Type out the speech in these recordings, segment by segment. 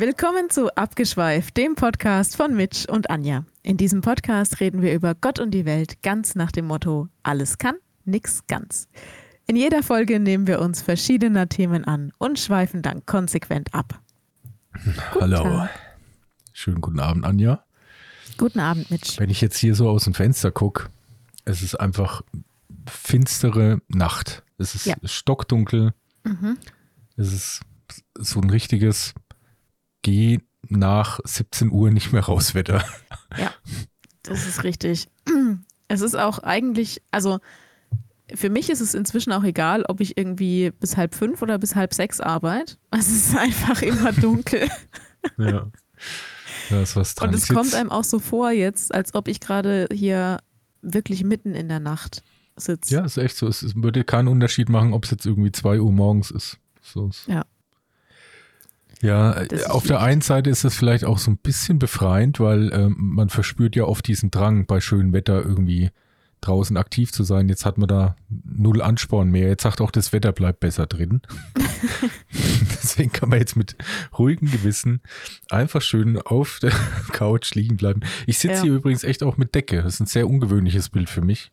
Willkommen zu Abgeschweift, dem Podcast von Mitch und Anja. In diesem Podcast reden wir über Gott und die Welt ganz nach dem Motto: alles kann, nix ganz. In jeder Folge nehmen wir uns verschiedener Themen an und schweifen dann konsequent ab. Hallo. Tag. Schönen guten Abend, Anja. Guten Abend, Mitch. Wenn ich jetzt hier so aus dem Fenster gucke, es ist einfach finstere Nacht. Es ist ja. stockdunkel. Mhm. Es ist so ein richtiges Geh nach 17 Uhr nicht mehr raus Wetter. Ja, das ist richtig. Es ist auch eigentlich, also für mich ist es inzwischen auch egal, ob ich irgendwie bis halb fünf oder bis halb sechs arbeite. Es ist einfach immer dunkel. ja. Da ist was dran. Und es kommt einem auch so vor jetzt, als ob ich gerade hier wirklich mitten in der Nacht sitze. Ja, ist echt so. Es würde keinen Unterschied machen, ob es jetzt irgendwie zwei Uhr morgens ist. So ist. Ja. Ja, auf der einen Seite ist es vielleicht auch so ein bisschen befreiend, weil ähm, man verspürt ja oft diesen Drang, bei schönem Wetter irgendwie draußen aktiv zu sein. Jetzt hat man da null Ansporn mehr. Jetzt sagt auch, das Wetter bleibt besser drin. Deswegen kann man jetzt mit ruhigem Gewissen einfach schön auf der Couch liegen bleiben. Ich sitze ja. hier übrigens echt auch mit Decke. Das ist ein sehr ungewöhnliches Bild für mich.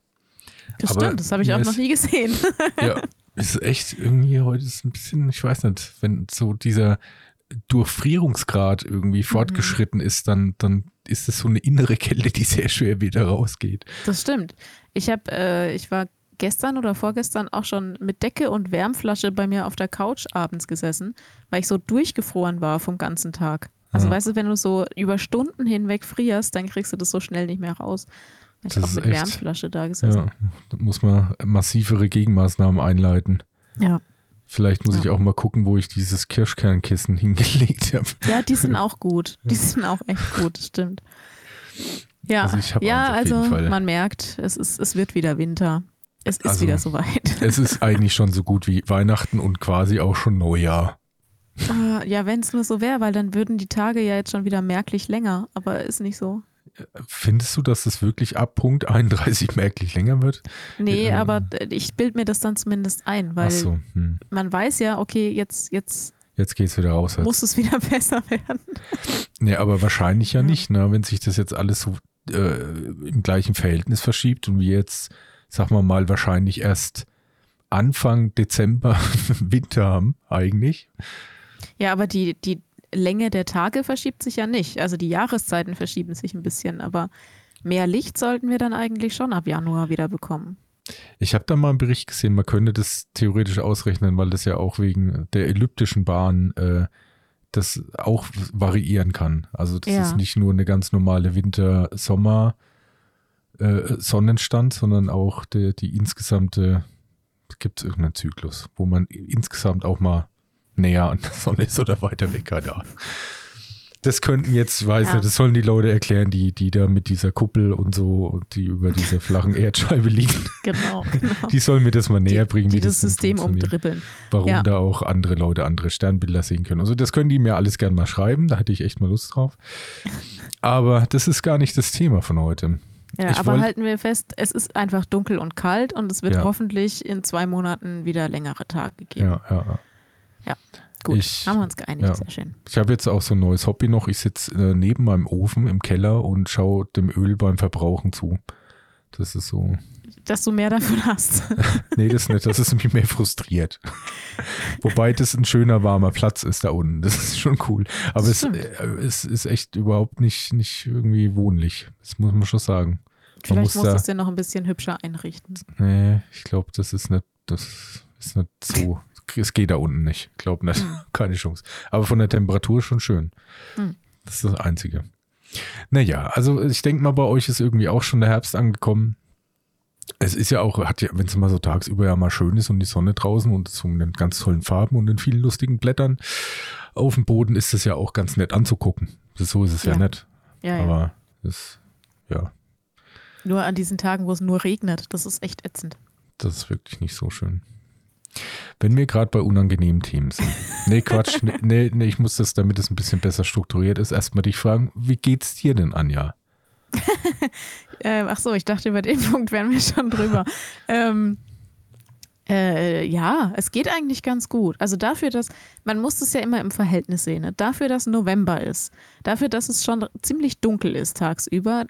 Das Aber stimmt, das habe ich auch noch nie gesehen. ja, ist echt irgendwie heute ist ein bisschen, ich weiß nicht, wenn so dieser Durchfrierungsgrad irgendwie mhm. fortgeschritten ist, dann, dann ist es so eine innere Kälte, die sehr schwer wieder rausgeht. Das stimmt. Ich habe, äh, ich war gestern oder vorgestern auch schon mit Decke und Wärmflasche bei mir auf der Couch abends gesessen, weil ich so durchgefroren war vom ganzen Tag. Also ja. weißt du, wenn du so über Stunden hinweg frierst, dann kriegst du das so schnell nicht mehr raus. Ich habe auch mit echt, Wärmflasche da gesessen. Ja, da muss man massivere Gegenmaßnahmen einleiten. Ja. Vielleicht muss ja. ich auch mal gucken, wo ich dieses Kirschkernkissen hingelegt habe. Ja, die sind auch gut. Die sind auch echt gut, stimmt. Ja, also, ja, also man merkt, es, ist, es wird wieder Winter. Es ist also, wieder soweit. Es ist eigentlich schon so gut wie Weihnachten und quasi auch schon Neujahr. Uh, ja, wenn es nur so wäre, weil dann würden die Tage ja jetzt schon wieder merklich länger, aber ist nicht so. Findest du, dass das wirklich ab Punkt 31 merklich länger wird? Nee, ähm, aber ich bilde mir das dann zumindest ein, weil so, hm. man weiß ja, okay, jetzt, jetzt Jetzt geht es wieder raus. Muss es wieder besser werden. Nee, aber wahrscheinlich ja, ja. nicht, ne? wenn sich das jetzt alles so äh, im gleichen Verhältnis verschiebt und wir jetzt, sagen wir mal, wahrscheinlich erst Anfang Dezember Winter haben, eigentlich. Ja, aber die, die Länge der Tage verschiebt sich ja nicht. Also die Jahreszeiten verschieben sich ein bisschen, aber mehr Licht sollten wir dann eigentlich schon ab Januar wieder bekommen. Ich habe da mal einen Bericht gesehen, man könnte das theoretisch ausrechnen, weil das ja auch wegen der elliptischen Bahn äh, das auch variieren kann. Also das ja. ist nicht nur eine ganz normale Winter-Sommer- äh, Sonnenstand, sondern auch die, die insgesamte, gibt es irgendeinen Zyklus, wo man insgesamt auch mal näher an der Sonne ist oder weiter weg, keine Ahnung. Das könnten jetzt, weiß ja. nicht, das sollen die Leute erklären, die, die da mit dieser Kuppel und so, und die über dieser flachen Erdscheibe liegen. Genau, genau. Die sollen mir das mal näher bringen, die, die das, das System umdribbeln. Warum ja. da auch andere Leute andere Sternbilder sehen können. Also das können die mir alles gerne mal schreiben, da hätte ich echt mal Lust drauf. Aber das ist gar nicht das Thema von heute. Ja, ich aber halten wir fest, es ist einfach dunkel und kalt und es wird ja. hoffentlich in zwei Monaten wieder längere Tage geben. Ja, ja, ja. Ja, gut. Ich, haben wir uns geeinigt, ja. sehr schön. Ich habe jetzt auch so ein neues Hobby noch. Ich sitze äh, neben meinem Ofen im Keller und schaue dem Öl beim Verbrauchen zu. Das ist so. Dass du mehr davon hast. nee, das nicht. Das ist mich mehr frustriert. Wobei das ein schöner, warmer Platz ist da unten. Das ist schon cool. Aber es, äh, es, ist echt überhaupt nicht, nicht irgendwie wohnlich. Das muss man schon sagen. Vielleicht muss musst du es dir noch ein bisschen hübscher einrichten. Nee, ich glaube, das ist nicht, das ist nicht so es geht da unten nicht. Glaub nicht. Mhm. Keine Chance. Aber von der Temperatur schon schön. Mhm. Das ist das Einzige. Naja, also ich denke mal, bei euch ist irgendwie auch schon der Herbst angekommen. Es ist ja auch, hat ja, wenn es mal so tagsüber ja mal schön ist und die Sonne draußen und so in ganz tollen Farben und in vielen lustigen Blättern auf dem Boden ist es ja auch ganz nett anzugucken. So ist es ja, ja nett. Ja, Aber ja. das, ja. Nur an diesen Tagen, wo es nur regnet, das ist echt ätzend. Das ist wirklich nicht so schön. Wenn wir gerade bei unangenehmen Themen sind. Nee, Quatsch. nee, nee, ich muss das, damit es ein bisschen besser strukturiert ist, erstmal dich fragen, wie geht's dir denn, Anja? äh, ach so, ich dachte, über den Punkt wären wir schon drüber. ähm, Äh, ja, es geht eigentlich ganz gut. Also dafür, dass, man muss es ja immer im Verhältnis sehen, ne? dafür, dass November ist, dafür, dass es schon ziemlich dunkel ist tagsüber,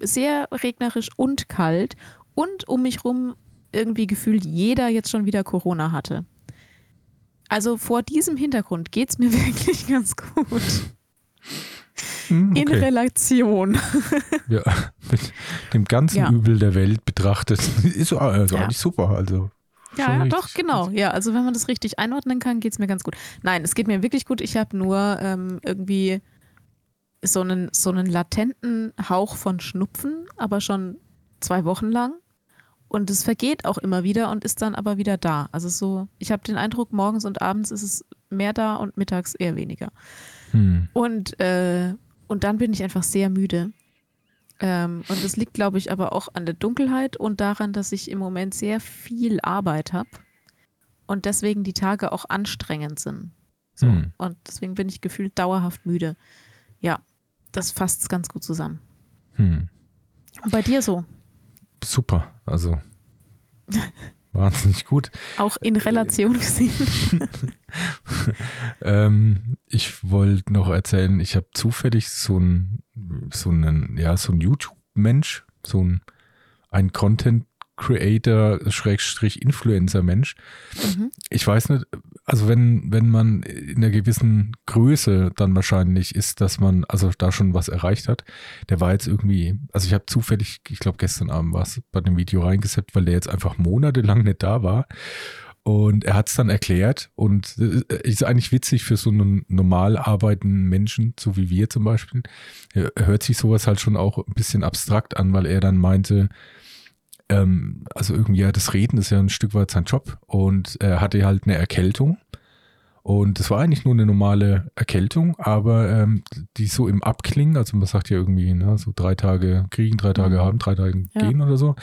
sehr regnerisch und kalt und um mich rum irgendwie gefühlt jeder jetzt schon wieder Corona hatte. Also vor diesem Hintergrund geht es mir wirklich ganz gut. Hm, okay. In Relation. Ja, mit dem ganzen ja. Übel der Welt betrachtet, ist also ja. eigentlich super. Also ja, ja doch, genau. Ja, also wenn man das richtig einordnen kann, geht es mir ganz gut. Nein, es geht mir wirklich gut. Ich habe nur ähm, irgendwie so einen, so einen latenten Hauch von Schnupfen, aber schon zwei Wochen lang. Und es vergeht auch immer wieder und ist dann aber wieder da. Also so, ich habe den Eindruck, morgens und abends ist es mehr da und mittags eher weniger. Hm. Und, äh, und dann bin ich einfach sehr müde. Ähm, und das liegt, glaube ich, aber auch an der Dunkelheit und daran, dass ich im Moment sehr viel Arbeit habe und deswegen die Tage auch anstrengend sind. So. Hm. Und deswegen bin ich gefühlt dauerhaft müde. Ja, das fasst es ganz gut zusammen. Hm. Und bei dir so? Super, also wahnsinnig gut. Auch in Relation gesehen. ähm, ich wollte noch erzählen, ich habe zufällig so ein so einen, ja, so ein YouTube-Mensch, so ein, ein Content Creator, Schrägstrich Influencer Mensch. Mhm. Ich weiß nicht, also wenn, wenn man in einer gewissen Größe dann wahrscheinlich ist, dass man also da schon was erreicht hat, der war jetzt irgendwie, also ich habe zufällig, ich glaube gestern Abend war es bei dem Video reingesetzt, weil der jetzt einfach monatelang nicht da war und er hat es dann erklärt und äh, ist eigentlich witzig für so einen normal arbeitenden Menschen, so wie wir zum Beispiel. Er hört sich sowas halt schon auch ein bisschen abstrakt an, weil er dann meinte, ähm, also irgendwie ja, das Reden ist ja ein Stück weit sein Job und er hatte halt eine Erkältung. Und das war eigentlich nur eine normale Erkältung, aber ähm, die so im Abklingen, also man sagt ja irgendwie, ne, so drei Tage kriegen, drei Tage mhm. haben, drei Tage ja. gehen oder so.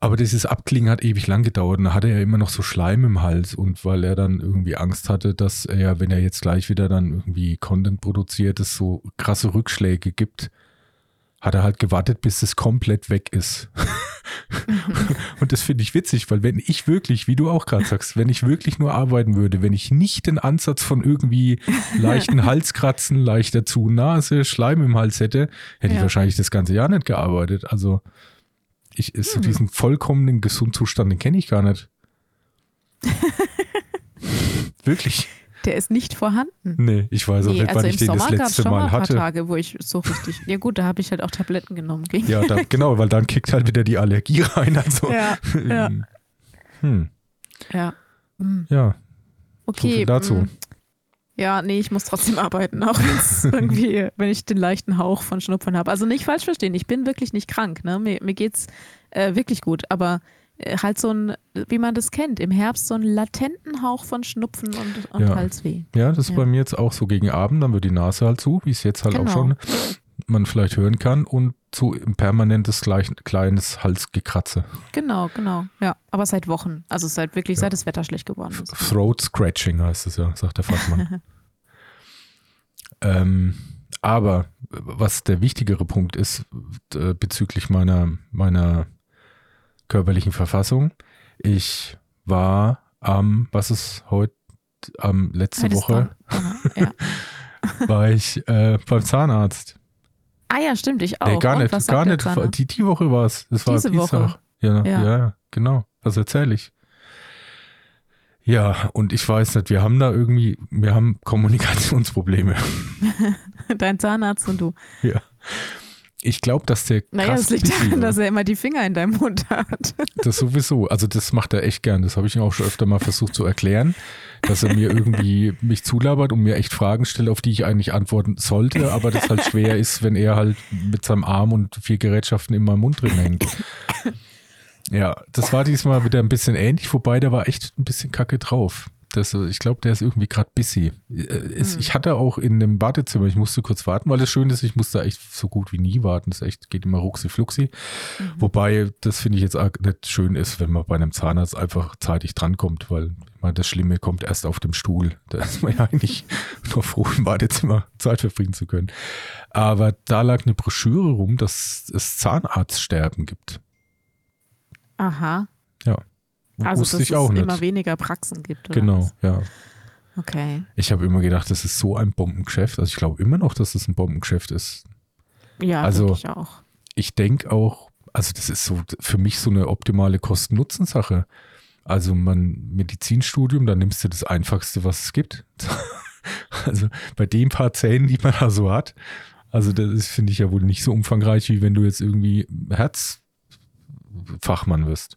Aber dieses Abklingen hat ewig lang gedauert und da hatte er immer noch so Schleim im Hals und weil er dann irgendwie Angst hatte, dass er, wenn er jetzt gleich wieder dann irgendwie Content produziert, es so krasse Rückschläge gibt, hat er halt gewartet, bis es komplett weg ist. und das finde ich witzig, weil wenn ich wirklich, wie du auch gerade sagst, wenn ich wirklich nur arbeiten würde, wenn ich nicht den Ansatz von irgendwie leichten Halskratzen, leichter zu Nase, Schleim im Hals hätte, hätte ja. ich wahrscheinlich das ganze Jahr nicht gearbeitet. Also ich, ist hm. diesen vollkommenen Gesundzustand, den kenne ich gar nicht. Wirklich. Der ist nicht vorhanden. Nee, ich weiß auch nee, nicht, also wann ich den Sommer das letzte Mal hatte. Ein paar Tage, wo ich so richtig. Ja, gut, da habe ich halt auch Tabletten genommen. Gegen. Ja, da, genau, weil dann kickt halt wieder die Allergie rein. Also, ja. Ja. Hm. Ja. Hm. Ja. Okay. So dazu. Hm. Ja, nee, ich muss trotzdem arbeiten, auch irgendwie, wenn ich den leichten Hauch von Schnupfen habe. Also nicht falsch verstehen, ich bin wirklich nicht krank, ne? Mir, mir geht's äh, wirklich gut, aber halt so ein, wie man das kennt, im Herbst so einen latenten Hauch von Schnupfen und, und ja. Halsweh. Ja, das ist ja. bei mir jetzt auch so gegen Abend, dann wird die Nase halt zu, wie es jetzt halt genau. auch schon man vielleicht hören kann und so ein permanentes gleich, kleines Halsgekratze. Genau, genau. Ja, aber seit Wochen. Also seit wirklich, ja. seit das Wetter schlecht geworden ist. Throat Scratching heißt es ja, sagt der Fachmann. ähm, aber was der wichtigere Punkt ist äh, bezüglich meiner, meiner körperlichen Verfassung, ich war am, was ist heute, am letzte heute Woche, ja. war ich äh, beim Zahnarzt. Ah ja, stimmt, ich auch. Nee, gar nicht, gar nicht. Die, die Woche war es. Das war Diese Woche. Ja, ja, ja, genau. Was erzähle ich? Ja, und ich weiß nicht, wir haben da irgendwie, wir haben Kommunikationsprobleme. Dein Zahnarzt und du. Ja. Ich glaube, dass der. Naja, das liegt daran, dass er immer die Finger in deinem Mund hat. Das sowieso. Also, das macht er echt gern. Das habe ich ihm auch schon öfter mal versucht zu erklären, dass er mir irgendwie mich zulabert und mir echt Fragen stellt, auf die ich eigentlich antworten sollte, aber das halt schwer ist, wenn er halt mit seinem Arm und vier Gerätschaften in meinem Mund drin hängt. Ja, das war diesmal wieder ein bisschen ähnlich, wobei der war echt ein bisschen kacke drauf. Das, ich glaube, der ist irgendwie gerade busy. Es, mhm. Ich hatte auch in dem Wartezimmer, ich musste kurz warten, weil das schön ist, ich musste echt so gut wie nie warten. Das echt, geht immer ruxi fluxi. Mhm. Wobei, das finde ich jetzt auch nicht schön ist, wenn man bei einem Zahnarzt einfach zeitig drankommt, weil ich meine, das Schlimme kommt erst auf dem Stuhl. Da ist man ja eigentlich nur froh, im Wartezimmer Zeit verbringen zu können. Aber da lag eine Broschüre rum, dass es Zahnarztsterben gibt. Aha. Also, Wusste dass ich auch es nicht. immer weniger Praxen gibt. Oder Genau, was? ja. Okay. Ich habe immer gedacht, das ist so ein Bombengeschäft. Also ich glaube immer noch, dass es ein Bombengeschäft ist. Ja, Also- denke ich auch. Ich denke auch, also das ist so für mich so eine optimale Kosten-Nutzen-Sache. Also mein Medizinstudium, da nimmst du das Einfachste, was es gibt. Also bei den paar Zähnen, die man da so hat. Also das ist, finde ich ja wohl nicht so umfangreich, wie wenn du jetzt irgendwie Herzfachmann wirst.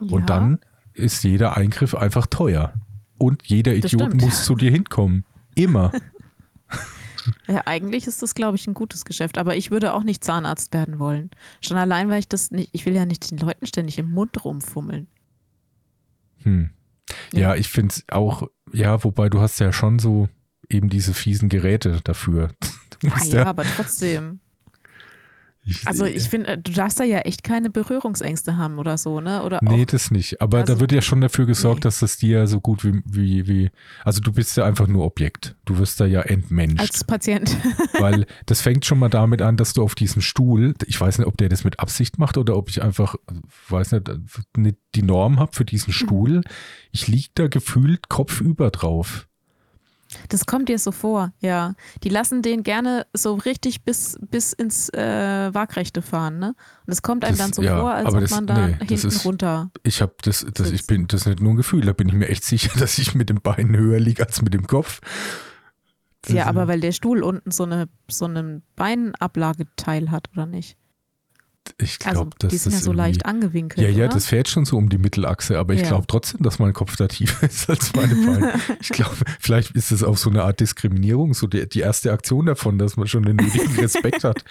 Ja. Und dann ist jeder Eingriff einfach teuer. Und jeder Das Idiot stimmt. muss zu dir hinkommen. Immer. Ja, eigentlich ist das, glaube ich, ein gutes Geschäft. Aber ich würde auch nicht Zahnarzt werden wollen. Schon allein, weil ich das nicht, ich will ja nicht den Leuten ständig im Mund rumfummeln. Hm. Ja, Ja. ich finde es auch, ja, wobei du hast ja schon so eben diese fiesen Geräte dafür. Ah, musst ja, aber trotzdem. Also ich finde, du darfst da ja echt keine Berührungsängste haben oder so, ne? Oder Nee, auch, das nicht. Aber da also- wird ja schon dafür gesorgt, Nee. dass das dir so gut wie, wie, wie, also du bist ja einfach nur Objekt. Du wirst da ja entmenscht. als Patient. weil das fängt schon mal damit an, dass du auf diesem Stuhl, ich weiß nicht, ob der das mit Absicht macht oder ob ich einfach, weiß nicht, nicht die Norm habe für diesen Stuhl. Ich lieg da gefühlt kopfüber drauf. Das kommt dir so vor, ja. Die lassen den gerne so richtig bis, bis ins äh, Waagrechte fahren, ne? Und es kommt einem Das- dann so ja, vor, als ob das- man da nee, hinten ist- runter. Ich habe das, das, ich bin, das ist nicht nur ein Gefühl, da bin ich mir echt sicher, dass ich mit dem Bein höher liege als mit dem Kopf. Das Ja, aber weil der Stuhl unten so eine so einen Beinablageteil hat, oder nicht? Ich Also glaube, dass die sind das ja so leicht angewinkelt. Ja, ja, oder? das fährt schon so um die Mittelachse, aber ich Ja. glaube trotzdem, dass mein Kopf da tiefer ist als meine Beine. ich glaube, vielleicht ist es auch so eine Art Diskriminierung, so die, die erste Aktion davon, dass man schon den nötigen Respekt hat.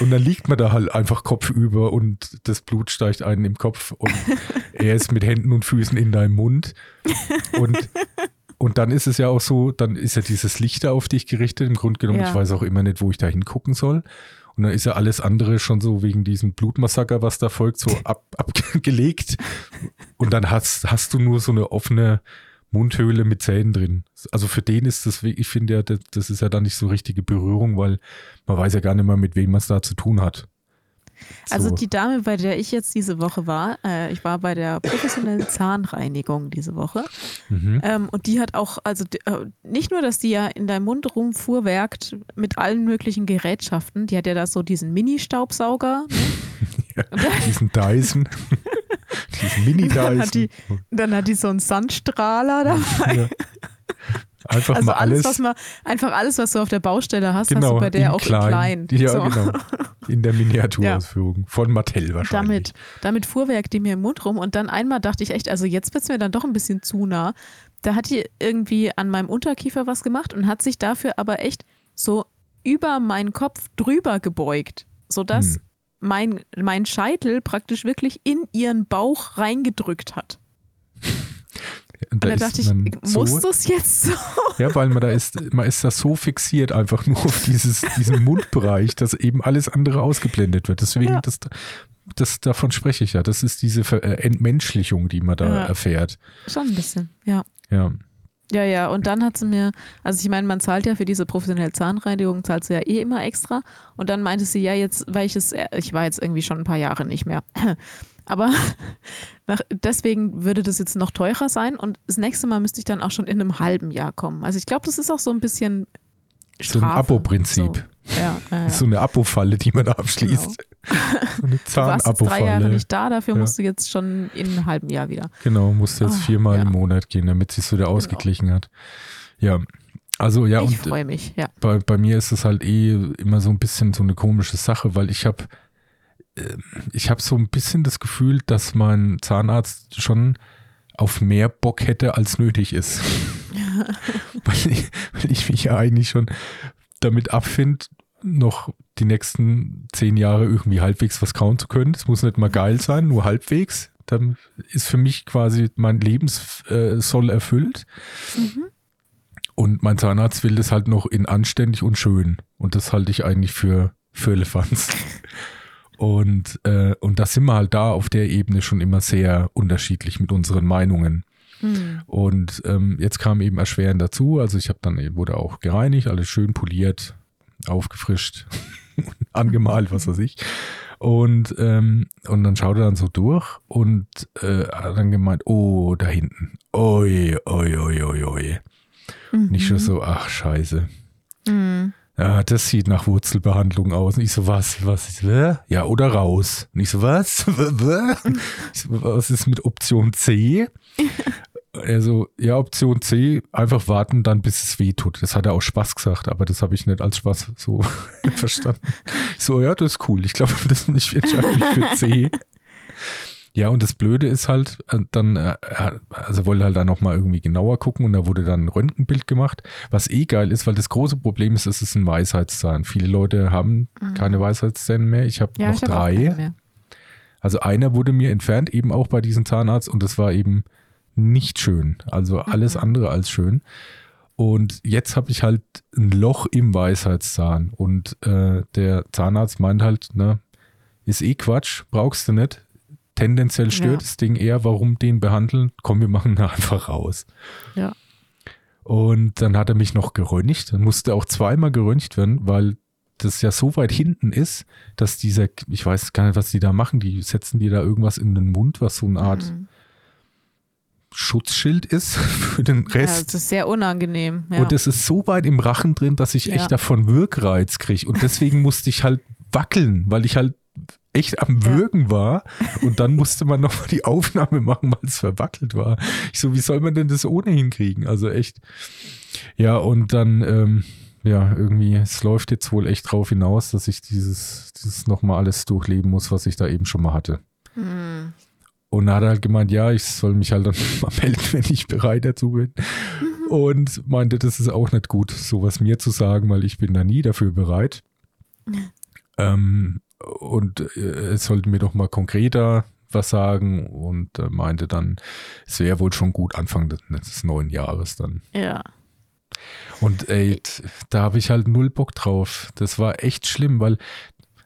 Und dann liegt man da halt einfach kopfüber und das Blut steigt einen im Kopf und er ist mit Händen und Füßen in deinem Mund. Und, und dann ist es ja auch so, dann ist ja dieses Licht da auf dich gerichtet. Im Grunde genommen, Ja. ich weiß auch immer nicht, wo ich da hingucken soll. Und dann ist ja alles andere schon so wegen diesem Blutmassaker, was da folgt, so ab, abgelegt. Und dann hast, hast du nur so eine offene Mundhöhle mit Zähnen drin. Also für den ist das, ich finde ja, das, das ist ja dann nicht so richtige Berührung, weil man weiß ja gar nicht mehr, mit wem man es da zu tun hat. Also so. die Dame, bei der ich jetzt diese Woche war, äh, ich war bei der professionellen Zahnreinigung diese Woche. Mhm. Ähm, und die hat auch, also äh, nicht nur, dass die ja in deinem Mund rumfuhrwerkt mit allen möglichen Gerätschaften, die hat ja da so diesen Mini-Staubsauger. Ne? Diesen Dyson. Diesen Mini-Dyson. Dann hat die- Dann hat die so einen Sandstrahler dabei. Ja. Einfach Also mal alles, alles. was man, einfach alles, was du auf der Baustelle hast, hast genau, du bei der auch in klein. Ja, So. genau. In der Miniaturausführung. Von Mattel wahrscheinlich. Damit, damit fuhrwerkt die mir im Mund rum und dann einmal dachte ich echt, also jetzt wird es mir dann doch ein bisschen zu nah. Da hat die irgendwie an meinem Unterkiefer was gemacht und hat sich dafür aber echt so über meinen Kopf drüber gebeugt, sodass Hm. mein, mein Scheitel praktisch wirklich in ihren Bauch reingedrückt hat. Da ist dachte ich, muss das jetzt so? Ja, weil man da ist, man ist da so fixiert einfach nur auf dieses, diesen Mundbereich, dass eben alles andere ausgeblendet wird. Deswegen, Ja. das, das, davon spreche ich ja. Das ist diese äh, Entmenschlichung, die man da Ja. erfährt. Schon ein bisschen, ja. Ja. Ja, ja, und dann hat sie mir, also ich meine, man zahlt ja für diese professionelle Zahnreinigung, zahlt sie ja eh immer extra. Und dann meinte sie, ja, jetzt, weil ich es, ich war jetzt irgendwie schon ein paar Jahre nicht mehr. Aber nach, deswegen würde das jetzt noch teurer sein und das nächste Mal müsste ich dann auch schon in einem halben Jahr kommen. Also ich glaube, das ist auch so ein bisschen So ein Strafe. Abo-Prinzip. So, ja, ja, ja. So eine Abo-Falle, die man da abschließt. So eine Du warst jetzt drei Jahre Zahn-Abo-Falle. nicht da, dafür musst du jetzt schon in einem halben Jahr wieder. Genau, musste jetzt Ah, viermal im Monat gehen, damit es sich wieder ausgeglichen hat. Ja. Also ja, ich und freue mich, ja. bei, bei mir ist es halt eh immer so ein bisschen so eine komische Sache, weil ich habe ich habe so ein bisschen das Gefühl, dass mein Zahnarzt schon auf mehr Bock hätte, als nötig ist. weil, ich, weil ich mich ja eigentlich schon damit abfinde, noch die nächsten zehn Jahre irgendwie halbwegs was kauen zu können. Es muss nicht mal geil sein, nur halbwegs. Dann ist für mich quasi mein Lebenssoll erfüllt. Mhm. Und mein Zahnarzt will das halt noch in anständig und schön. Und das halte ich eigentlich für Firlefanz. Und, äh, und da sind wir halt da auf der Ebene schon immer sehr unterschiedlich mit unseren Meinungen. Hm. Und ähm, jetzt kam eben erschwerend dazu. Also ich habe dann eben, wurde auch gereinigt, alles schön poliert, aufgefrischt. angemalt, was weiß ich. Und, ähm, und dann schaut er dann so durch und äh, hat dann gemeint, oh, da hinten. Oi, oi, oi, oi, oi. Mhm. Nicht schon so, ach, scheiße. Mhm. Ja, das sieht nach Wurzelbehandlung aus. Und ich so, was, was, ja, oder raus. Und ich so, was? was ist mit Option C? Er so, ja, Option C, einfach warten, dann bis es weh tut. Das hat er auch Spaß gesagt, aber das habe ich nicht als Spaß so verstanden. So, ja, das ist cool. Ich glaube, das ich entscheide mich für C. Ja, und das Blöde ist halt, äh, dann, äh, also wollte halt dann nochmal irgendwie genauer gucken und da wurde dann ein Röntgenbild gemacht, was eh geil ist, weil das große Problem ist, es ist ein Weisheitszahn. Viele Leute haben mhm. keine Weisheitszähne mehr. Ich habe ja, noch ich hab drei. Also einer wurde mir entfernt, eben auch bei diesem Zahnarzt und das war eben nicht schön. Also alles mhm. andere als schön. Und jetzt habe ich halt ein Loch im Weisheitszahn und äh, der Zahnarzt meint halt, ne, ist eh Quatsch, brauchst du nicht tendenziell stört ja. das Ding eher, warum den behandeln? Komm, wir machen da einfach raus. Ja. Und dann hat er mich noch geröntgt. Dann musste auch zweimal geröntgt werden, weil das ja so weit hinten ist, dass dieser, ich weiß gar nicht, was die da machen, die setzen dir da irgendwas in den Mund, was so eine Art mhm. Schutzschild ist für den Rest. Ja, das ist sehr unangenehm. Ja. Und das ist so weit im Rachen drin, dass ich ja. echt davon Wirkreiz kriege. Und deswegen musste ich halt wackeln, weil ich halt echt am Würgen ja. war und dann musste man nochmal die Aufnahme machen, weil es verwackelt war. Ich so, wie soll man denn das ohne hinkriegen? Also echt. Ja, und dann, ähm, ja, irgendwie, es läuft jetzt wohl echt drauf hinaus, dass ich dieses, dieses nochmal alles durchleben muss, was ich da eben schon mal hatte. Mhm. Und dann hat er halt gemeint, ja, ich soll mich halt dann mal melden, wenn ich bereit dazu bin. Mhm. Und meinte, das ist auch nicht gut, sowas mir zu sagen, weil ich bin da nie dafür bereit. ähm, und äh, es sollte mir doch mal konkreter was sagen und äh, meinte dann, es wäre wohl schon gut Anfang des, des, neuen Jahres dann. Ja. Und ey, da habe ich halt null Bock drauf. Das war echt schlimm, weil,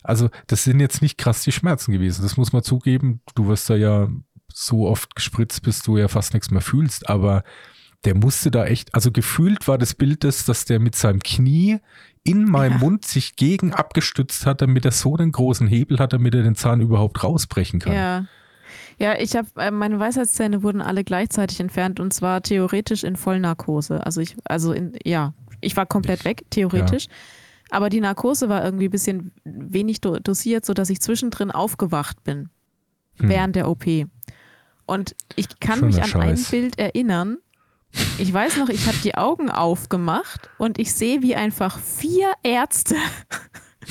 also das sind jetzt nicht krass die Schmerzen gewesen. Das muss man zugeben. Du wirst da ja so oft gespritzt, bis du ja fast nichts mehr fühlst, aber der musste da echt, also gefühlt war das Bild das, dass der mit seinem Knie in meinem ja. Mund sich gegen abgestützt hat, damit er so einen großen Hebel hat, damit er den Zahn überhaupt rausbrechen kann. Ja. Ja, ich habe äh, meine Weisheitszähne wurden alle gleichzeitig entfernt und zwar theoretisch in Vollnarkose. Also ich, also in, ja, ich war komplett weg, theoretisch. Ja. Aber die Narkose war irgendwie ein bisschen wenig dosiert, sodass ich zwischendrin aufgewacht bin hm. während der OP. Und ich kann Schöner mich an Scheiß. ein Bild erinnern, ich weiß noch, ich habe die Augen aufgemacht und ich sehe, wie einfach vier Ärzte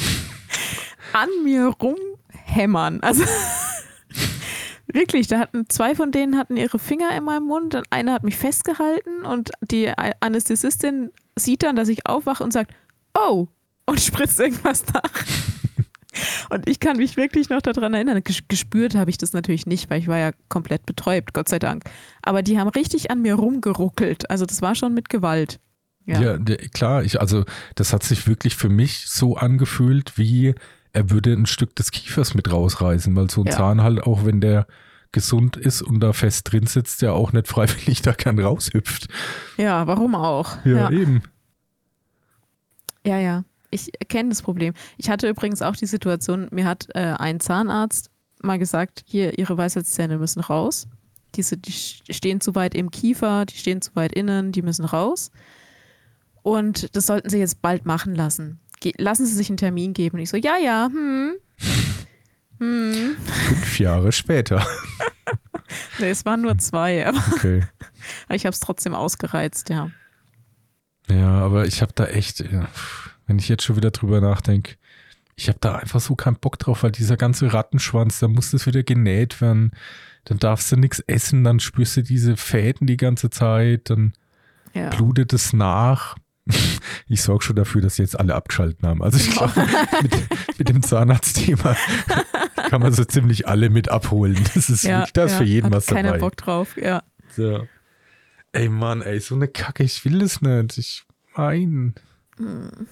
an mir rumhämmern. Also wirklich, da hatten zwei von denen hatten ihre Finger in meinem Mund und einer hat mich festgehalten und die Anästhesistin sieht dann, dass ich aufwache und sagt, oh, und spritzt irgendwas nach. Und ich kann mich wirklich noch daran erinnern. Gespürt habe ich das natürlich nicht, weil ich war ja komplett betäubt, Gott sei Dank. Aber die haben richtig an mir rumgeruckelt. Also das war schon mit Gewalt. Ja, ja klar. Ich, also das hat sich wirklich für mich so angefühlt, wie er würde ein Stück des Kiefers mit rausreißen, weil so ein ja. Zahn halt auch, wenn der gesund ist und da fest drin sitzt, ja auch nicht freiwillig da gern raushüpft. Ja, warum auch? Ja, ja. eben. Ja, ja ich kenne das Problem. Ich hatte übrigens auch die Situation, mir hat äh, ein Zahnarzt mal gesagt, hier, Ihre Weisheitszähne müssen raus. Diese, die stehen zu weit im Kiefer, die stehen zu weit innen, die müssen raus. Und das sollten Sie jetzt bald machen lassen. Ge lassen Sie sich einen Termin geben. Und ich so, ja, ja, hm. hm. Fünf Jahre später. nee, es waren nur zwei, aber okay. ich habe es trotzdem ausgereizt, ja. Ja, aber ich habe da echt, ja, wenn ich jetzt schon wieder drüber nachdenke. Ich habe da einfach so keinen Bock drauf, weil dieser ganze Rattenschwanz, da muss das wieder genäht werden. Dann darfst du nichts essen, dann spürst du diese Fäden die ganze Zeit, dann ja. blutet es nach. Ich sorge schon dafür, dass jetzt alle abgeschalten haben. Also ich glaube, mit, mit, dem Zahnarztthema kann man so ziemlich alle mit abholen. Das ist ja, da ist ja, für jeden was dabei. Keiner Bock drauf, ja. So. Ey Mann, ey, so eine Kacke, ich will das nicht. Ich mein. Hm.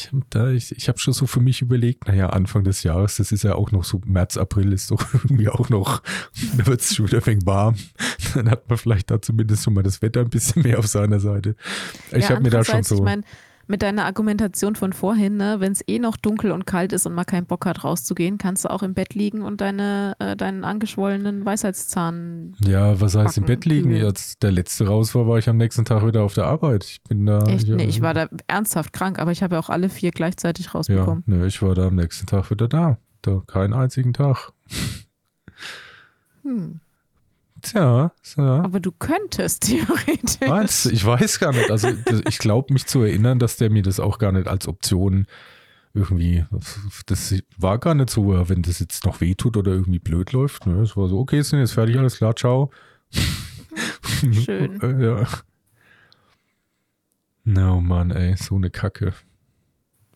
Ich da, ich, ich habe schon so für mich überlegt, naja, Anfang des Jahres, das ist ja auch noch so, März, April ist doch irgendwie auch noch, da wird es schon wieder ein warm. Dann hat man vielleicht da zumindest schon mal das Wetter ein bisschen mehr auf seiner Seite. Ich ja, habe mir da schon so. Ich meine, mit deiner Argumentation von vorhin, ne, wenn es eh noch dunkel und kalt ist und man keinen Bock hat rauszugehen, kannst du auch im Bett liegen und deine, äh, deinen angeschwollenen Weisheitszahn. Ja, was heißt im Bett liegen? Als der letzte raus war, war ich am nächsten Tag wieder auf der Arbeit. Ich bin da. Echt? Ja, nee, ich war da ernsthaft krank, aber ich habe ja auch alle vier gleichzeitig rausbekommen. Ja, nee, ich war da am nächsten Tag wieder da. Da keinen einzigen Tag. Hm. Tja, ja. Aber du könntest theoretisch. Was? Ich weiß gar nicht. Also ich glaube mich zu erinnern, dass der mir das auch gar nicht als Option irgendwie, das war gar nicht so, wenn das jetzt noch wehtut oder irgendwie blöd läuft. Ne? Es war so, okay, sind jetzt fertig, alles klar, ciao. Schön. Ja. No, Mann, ey, so eine Kacke.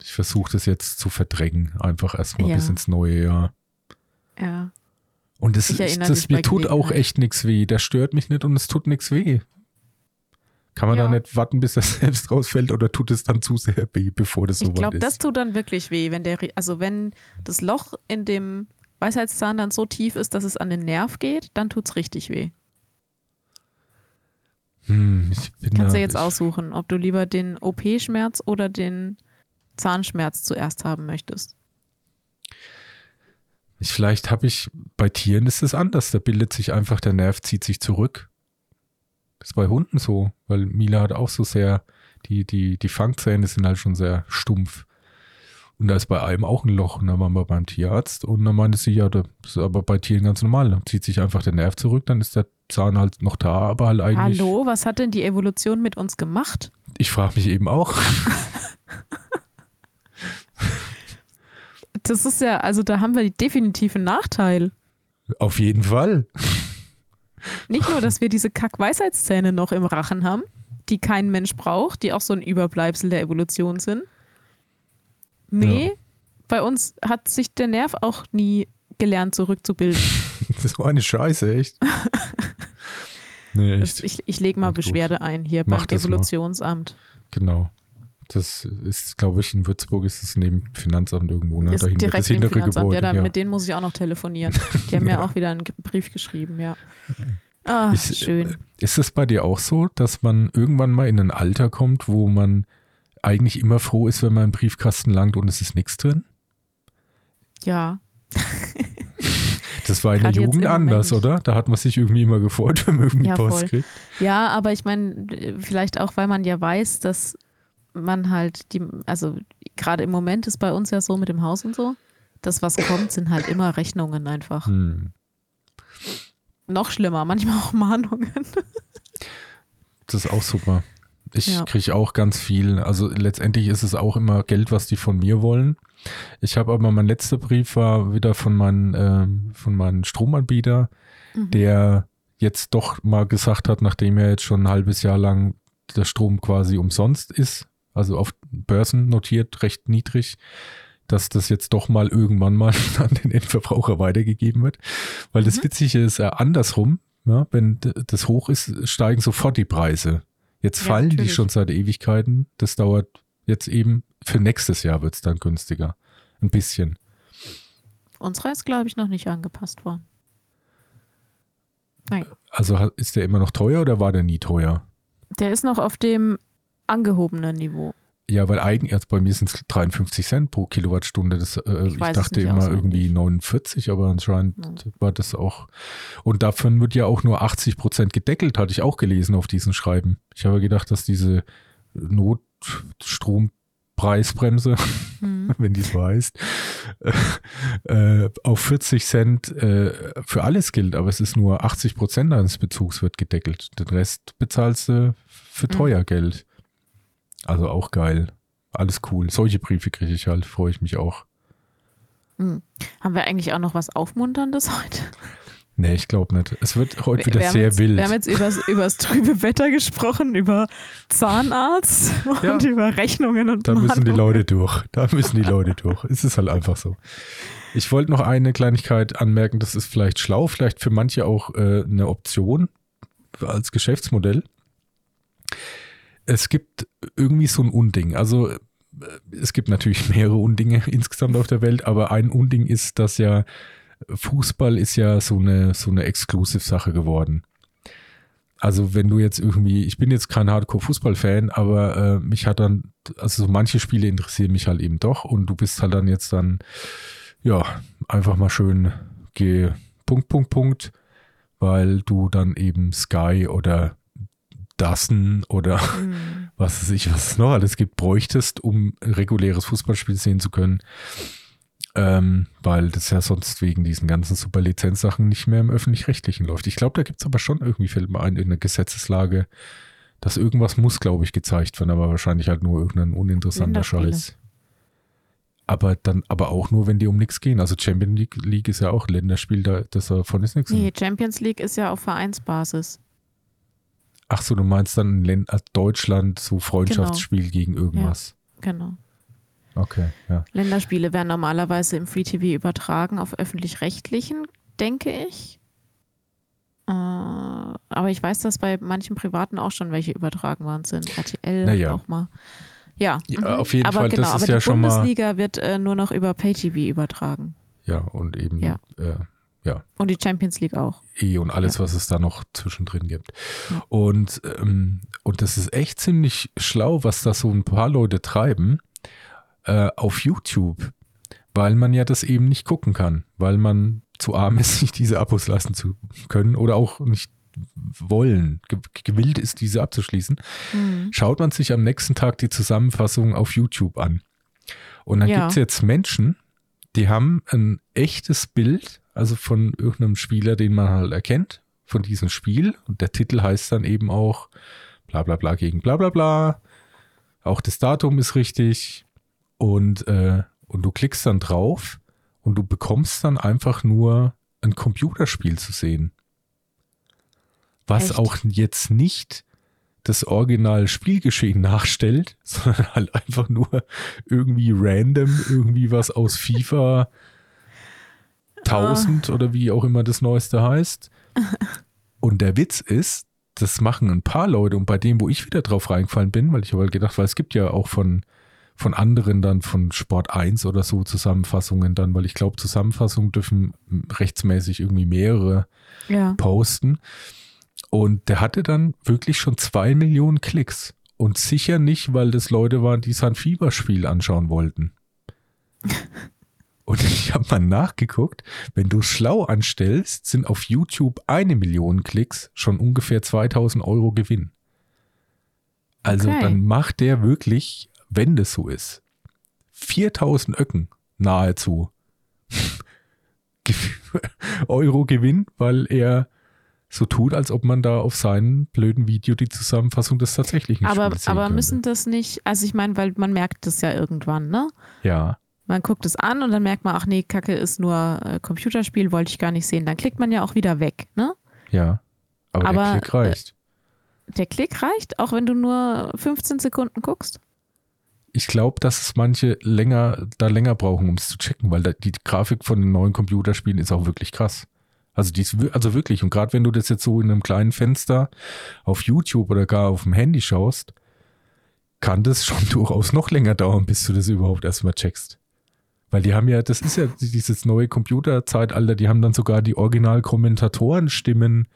Ich versuche das jetzt zu verdrängen, einfach erstmal ja. bis ins neue Jahr. Ja. Und es, ist, das, mir tut auch echt nichts weh. Der stört mich nicht und es tut nichts weh. Kann man ja. da nicht warten, bis er selbst rausfällt oder tut es dann zu sehr weh, bevor das so? Ich glaube, das tut dann wirklich weh, wenn der, also wenn das Loch in dem Weisheitszahn dann so tief ist, dass es an den Nerv geht, dann tut es richtig weh. Hm, Kannst du jetzt aussuchen, ob du lieber den OP-Schmerz oder den Zahnschmerz zuerst haben möchtest. Ich, vielleicht habe ich, bei Tieren ist es anders. Da bildet sich einfach der Nerv, zieht sich zurück. Das ist bei Hunden so, weil Mila hat auch so sehr, die, die, die Fangzähne sind halt schon sehr stumpf. Und da ist bei einem auch ein Loch. Und dann waren wir beim Tierarzt und dann meinte sie, ja, das ist aber bei Tieren ganz normal. Dann zieht sich einfach der Nerv zurück, dann ist der Zahn halt noch da, aber halt eigentlich. Hallo, was hat denn die Evolution mit uns gemacht? Ich frage mich eben auch. das ist ja, also da haben wir definitiv einen Nachteil. Auf jeden Fall. Nicht nur, dass wir diese Kack-Weisheitszähne noch im Rachen haben, die kein Mensch braucht, die auch so ein Überbleibsel der Evolution sind. Nee, ja. bei uns hat sich der Nerv auch nie gelernt, zurückzubilden. das so eine Scheiße, echt. nee, echt. ich ich lege mal Beschwerde gut. ein hier Mach beim Evolutionsamt. Genau. Das ist, glaube ich, in Würzburg ist es neben Finanzamt irgendwo. Ne? Ist Dahinter, direkt das hintere Gebäude. Ja, dann, ja, mit denen muss ich auch noch telefonieren. Die haben ja. mir auch wieder einen Brief geschrieben, ja. Ah, ist, schön. Ist es bei dir auch so, dass man irgendwann mal in ein Alter kommt, wo man eigentlich immer froh ist, wenn man einen Briefkasten langt und es ist nichts drin? Ja. Das war in der Jugend anders, oder? Da hat man sich irgendwie immer gefreut, wenn man irgendwie ja, Post kriegt. Ja, aber ich meine, vielleicht auch, weil man ja weiß, dass man halt die, also gerade im Moment ist bei uns ja so mit dem Haus und so, das, was kommt, sind halt immer Rechnungen einfach. Hm. Noch schlimmer, manchmal auch Mahnungen. Das ist auch super. Ich ja. kriege auch ganz viel. Also letztendlich ist es auch immer Geld, was die von mir wollen. Ich habe aber mein letzter Brief war wieder von meinem äh, von meinem Stromanbieter, mhm. der jetzt doch mal gesagt hat, nachdem er jetzt schon ein halbes Jahr lang der Strom quasi umsonst ist, also auf Börsen notiert, recht niedrig, dass das jetzt doch mal irgendwann mal an den Endverbraucher weitergegeben wird. Weil das mhm. Witzige ist ja andersrum, ja, wenn das hoch ist, steigen sofort die Preise. Jetzt ja, fallen natürlich. die schon seit Ewigkeiten. Das dauert jetzt eben, für nächstes Jahr wird es dann günstiger. Ein bisschen. Unsere ist, glaube ich, noch nicht angepasst worden. Nein. Also ist der immer noch teuer oder war der nie teuer? Der ist noch auf dem angehobenen Niveau. Ja, weil eigentlich, also bei mir sind es 53 Cent pro Kilowattstunde. Das, äh, ich, ich dachte immer irgendwie 49, aber anscheinend ja. war das auch. Und davon wird ja auch nur 80 Prozent gedeckelt, hatte ich auch gelesen auf diesen Schreiben. Ich habe gedacht, dass diese Notstrompreisbremse, mhm. wenn die so heißt, äh, auf 40 Cent äh, für alles gilt, aber es ist nur 80 Prozent deines Bezugs wird gedeckelt. Den Rest bezahlst du für teuer mhm. Geld. Also auch geil. Alles cool. Solche Briefe kriege ich halt, freue ich mich auch. Hm. Haben wir eigentlich auch noch was Aufmunterndes heute? Nee, ich glaube nicht. Es wird heute wieder sehr jetzt, wild. Wir haben jetzt über das trübe Wetter gesprochen, über Zahnarzt ja. und über Rechnungen und Da müssen die Leute durch. Da müssen die Leute durch. Es ist halt einfach so. Ich wollte noch eine Kleinigkeit anmerken, das ist vielleicht schlau, vielleicht für manche auch äh, eine Option als Geschäftsmodell es gibt irgendwie so ein Unding. Also äh, es gibt natürlich mehrere Undinge insgesamt auf der Welt, aber ein Unding ist, dass ja Fußball ist ja so eine, so eine Exclusive-Sache geworden. Also wenn du jetzt irgendwie, ich bin jetzt kein Hardcore-Fußball-Fan, aber äh, mich hat dann, also so manche Spiele interessieren mich halt eben doch und du bist halt dann jetzt dann, ja, einfach mal schön geh Punkt, Punkt, Punkt, weil du dann eben Sky oder Dassen oder mhm. was weiß ich, was es noch alles gibt, bräuchtest, um ein reguläres Fußballspiel sehen zu können. Ähm, weil das ja sonst wegen diesen ganzen Superlizenzsachen nicht mehr im Öffentlich-Rechtlichen läuft. Ich glaube, da gibt es aber schon irgendwie, fällt mir ein, in der Gesetzeslage, dass irgendwas muss, glaube ich, gezeigt werden, aber wahrscheinlich halt nur irgendein uninteressanter Scheiß. Aber dann, aber auch nur, wenn die um nichts gehen. Also Champions League, League ist ja auch Länderspiel, da, das davon ist nichts. Nee, Champions League ist ja auf Vereinsbasis. Ach so, du meinst dann äh, Deutschland so Freundschaftsspiel genau. gegen irgendwas. Ja, genau. Okay, ja. Länderspiele werden normalerweise im Free TV übertragen auf öffentlich-rechtlichen, denke ich. Äh, aber ich weiß, dass bei manchen Privaten auch schon welche übertragen worden sind. RTL naja. auch mal. Ja, ja mhm. auf jeden aber Fall. Genau, das ist aber ja die schon Bundesliga mal, wird äh, nur noch über Pay-TV übertragen. Ja, und eben ja. Äh, ja. Und die Champions League auch. E und alles, ja. was es da noch zwischendrin gibt. Ja. Und, ähm, und das ist echt ziemlich schlau, was da so ein paar Leute treiben äh, auf YouTube, weil man ja das eben nicht gucken kann, weil man zu arm ist, sich diese Abos lassen zu können oder auch nicht wollen, gewillt ist, diese abzuschließen, mhm. schaut man sich am nächsten Tag die Zusammenfassung auf YouTube an. Und dann ja. gibt es jetzt Menschen, die haben ein echtes Bild, also von irgendeinem Spieler, den man halt erkennt, von diesem Spiel. Und der Titel heißt dann eben auch bla bla bla gegen bla bla bla. Auch das Datum ist richtig. Und, äh, und du klickst dann drauf und du bekommst dann einfach nur ein Computerspiel zu sehen. Was Echt? auch jetzt nicht das Original Spielgeschehen nachstellt, sondern halt einfach nur irgendwie random irgendwie was aus FIFA 1000 oh. oder wie auch immer das Neueste heißt. Und der Witz ist, das machen ein paar Leute und bei dem, wo ich wieder drauf reingefallen bin, weil ich habe halt gedacht, weil es gibt ja auch von, von anderen dann von Sport 1 oder so Zusammenfassungen dann, weil ich glaube, Zusammenfassungen dürfen rechtsmäßig irgendwie mehrere ja. posten. Und der hatte dann wirklich schon zwei Millionen Klicks. Und sicher nicht, weil das Leute waren, die sein Fieberspiel anschauen wollten. Ich habe mal nachgeguckt, wenn du schlau anstellst, sind auf YouTube eine Million Klicks schon ungefähr 2000 Euro Gewinn. Also okay. dann macht der wirklich, wenn das so ist, 4000 Öcken nahezu Euro Gewinn, weil er so tut, als ob man da auf seinem blöden Video die Zusammenfassung des tatsächlichen aber, Spiels sehen Aber könnte. müssen das nicht, also ich meine, weil man merkt das ja irgendwann, ne? Ja. Man guckt es an und dann merkt man, ach nee, Kacke ist nur äh, Computerspiel, wollte ich gar nicht sehen. Dann klickt man ja auch wieder weg, ne? Ja. Aber, aber der Klick reicht. Äh, der Klick reicht, auch wenn du nur 15 Sekunden guckst? Ich glaube, dass es manche länger, da länger brauchen, um es zu checken, weil da, die Grafik von den neuen Computerspielen ist auch wirklich krass. Also, die ist, also wirklich, und gerade wenn du das jetzt so in einem kleinen Fenster auf YouTube oder gar auf dem Handy schaust, kann das schon durchaus noch länger dauern, bis du das überhaupt erstmal checkst. Weil die haben ja, das ist ja dieses neue Computerzeitalter, die haben dann sogar die Original-Kommentatoren-Stimmen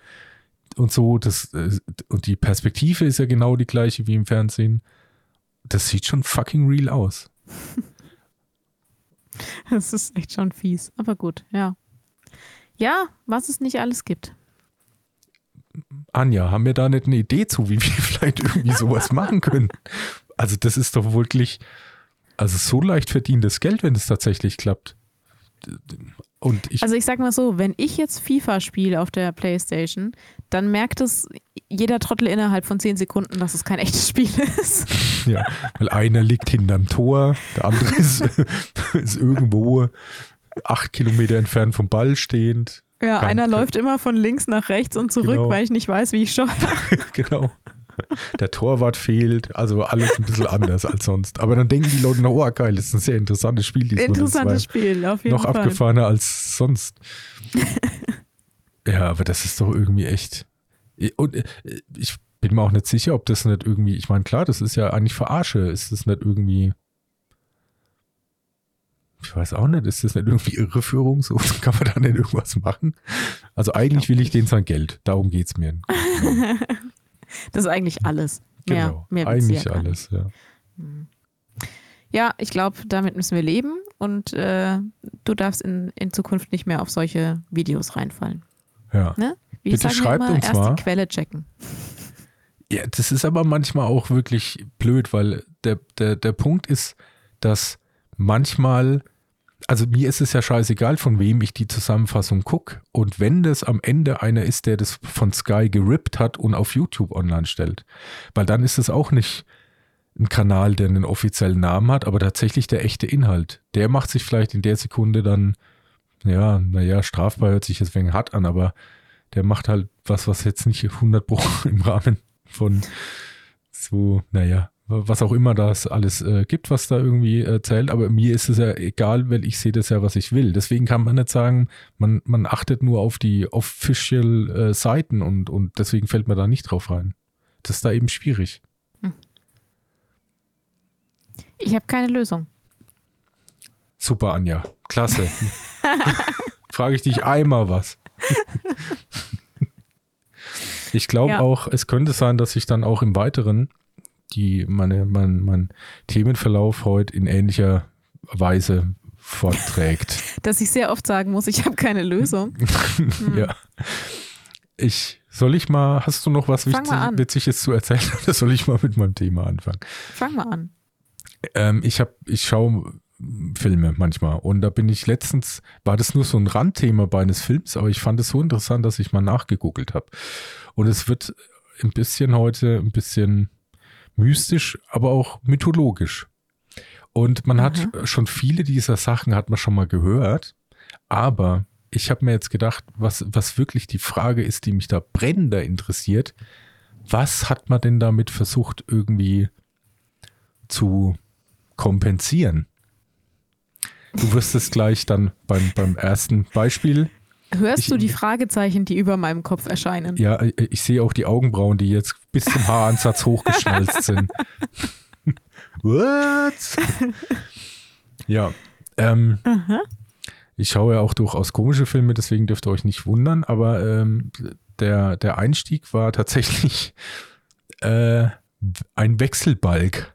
und so. Das, äh, und die Perspektive ist ja genau die gleiche wie im Fernsehen. Das sieht schon fucking real aus. Das ist echt schon fies, aber gut, ja. Ja, was es nicht alles gibt. Anja, haben wir da nicht eine Idee zu, wie wir vielleicht irgendwie sowas machen können? Also, das ist doch wirklich, also so leicht verdientes Geld, wenn es tatsächlich klappt. Und ich also ich sag mal so, wenn ich jetzt FIFA spiele auf der Playstation, dann merkt es jeder Trottel innerhalb von zehn Sekunden, dass es kein echtes Spiel ist. Ja, weil einer liegt hinterm Tor, der andere ist, ist irgendwo acht Kilometer entfernt vom Ball stehend. Ja, einer läuft immer von links nach rechts und zurück, genau. weil ich nicht weiß, wie ich schaue. genau. Der Torwart fehlt, also alles ein bisschen anders als sonst. Aber dann denken die Leute, na, oh geil, das ist ein sehr interessantes Spiel. Diesmal. Interessantes Spiel, auf jeden noch Fall. Noch abgefahrener als sonst. ja, aber das ist doch irgendwie echt. Und äh, ich bin mir auch nicht sicher, ob das nicht irgendwie, ich meine, klar, das ist ja eigentlich Verarsche. Ist das nicht irgendwie Ich weiß auch nicht, ist das nicht irgendwie Irreführung? So kann man da nicht irgendwas machen? Also eigentlich will ich denen sein Geld. Darum geht es mir. Das ist eigentlich alles. Mehr, genau, mehr eigentlich alles, ja. Hm. Ja, ich glaube, damit müssen wir leben und äh, du darfst in, in Zukunft nicht mehr auf solche Videos reinfallen. Ja. Ne? Wie Bitte schreibt immer, uns erst mal. die Quelle checken. Ja, das ist aber manchmal auch wirklich blöd, weil der, der, der Punkt ist, dass manchmal, also mir ist es ja scheißegal, von wem ich die Zusammenfassung gucke. Und wenn das am Ende einer ist, der das von Sky gerippt hat und auf YouTube online stellt, weil dann ist es auch nicht ein Kanal, der einen offiziellen Namen hat, aber tatsächlich der echte Inhalt. Der macht sich vielleicht in der Sekunde dann, ja, naja, strafbar hört sich deswegen hart an, aber der macht halt was, was jetzt nicht 100 Pro im Rahmen von so, naja, was auch immer das alles äh, gibt, was da irgendwie erzählt. Aber mir ist es ja egal, weil ich sehe das ja, was ich will. Deswegen kann man nicht sagen, man, man achtet nur auf die official äh, Seiten und, und deswegen fällt man da nicht drauf rein. Das ist da eben schwierig. Hm. Ich habe keine Lösung. Super, Anja. Klasse. Frage ich dich einmal was. ich glaube ja. auch, es könnte sein, dass ich dann auch im Weiteren die meine, mein, mein Themenverlauf heute in ähnlicher Weise vorträgt. Dass ich sehr oft sagen muss, ich habe keine Lösung. hm. Ja. Ich, soll ich mal, hast du noch was Wichtig, Witziges zu erzählen oder soll ich mal mit meinem Thema anfangen? Fang mal an. Ähm, ich habe, ich schaue Filme manchmal und da bin ich letztens, war das nur so ein Randthema bei eines Films, aber ich fand es so interessant, dass ich mal nachgegoogelt habe. Und es wird ein bisschen heute, ein bisschen mystisch, aber auch mythologisch. Und man mhm. hat schon viele dieser Sachen hat man schon mal gehört, aber ich habe mir jetzt gedacht, was, was wirklich die Frage ist, die mich da brennender interessiert, was hat man denn damit versucht irgendwie zu kompensieren? Du wirst es gleich dann beim, beim ersten Beispiel Hörst ich, du die Fragezeichen, die über meinem Kopf erscheinen? Ja, äh, ich sehe auch die Augenbrauen, die jetzt bis zum Haaransatz hochgeschnalzt sind. What? ja. Ähm, ich schaue ja auch durchaus komische Filme, deswegen dürft ihr euch nicht wundern, aber ähm, der, der Einstieg war tatsächlich äh, ein Wechselbalg.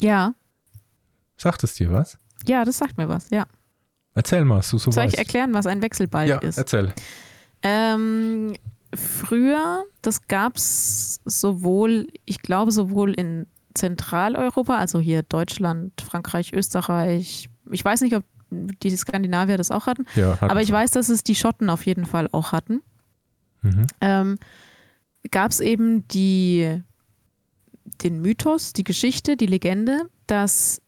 Ja. Sagt es dir was? Ja, das sagt mir was, ja. Erzähl mal, du so Soll weißt. ich erklären, was ein Wechselbalg ja, ist? erzähl. Ähm, früher, das gab es sowohl, ich glaube, sowohl in Zentraleuropa, also hier Deutschland, Frankreich, Österreich. Ich weiß nicht, ob die Skandinavier das auch hatten, ja, aber ich weiß, dass es die Schotten auf jeden Fall auch hatten. Mhm. Ähm, gab es eben die, den Mythos, die Geschichte, die Legende, dass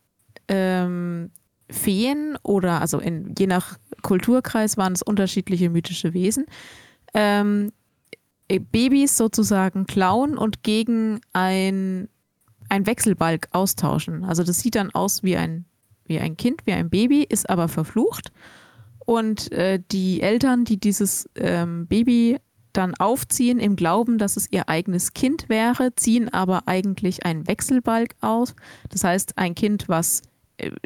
ähm, Feen oder also in, je nach Kulturkreis waren es unterschiedliche mythische Wesen, ähm, äh, Babys sozusagen klauen und gegen ein, ein Wechselbalg austauschen. Also das sieht dann aus wie ein, wie ein Kind, wie ein Baby, ist aber verflucht. Und äh, die Eltern, die dieses ähm, Baby dann aufziehen im Glauben, dass es ihr eigenes Kind wäre, ziehen aber eigentlich einen Wechselbalg aus. Das heißt, ein Kind, was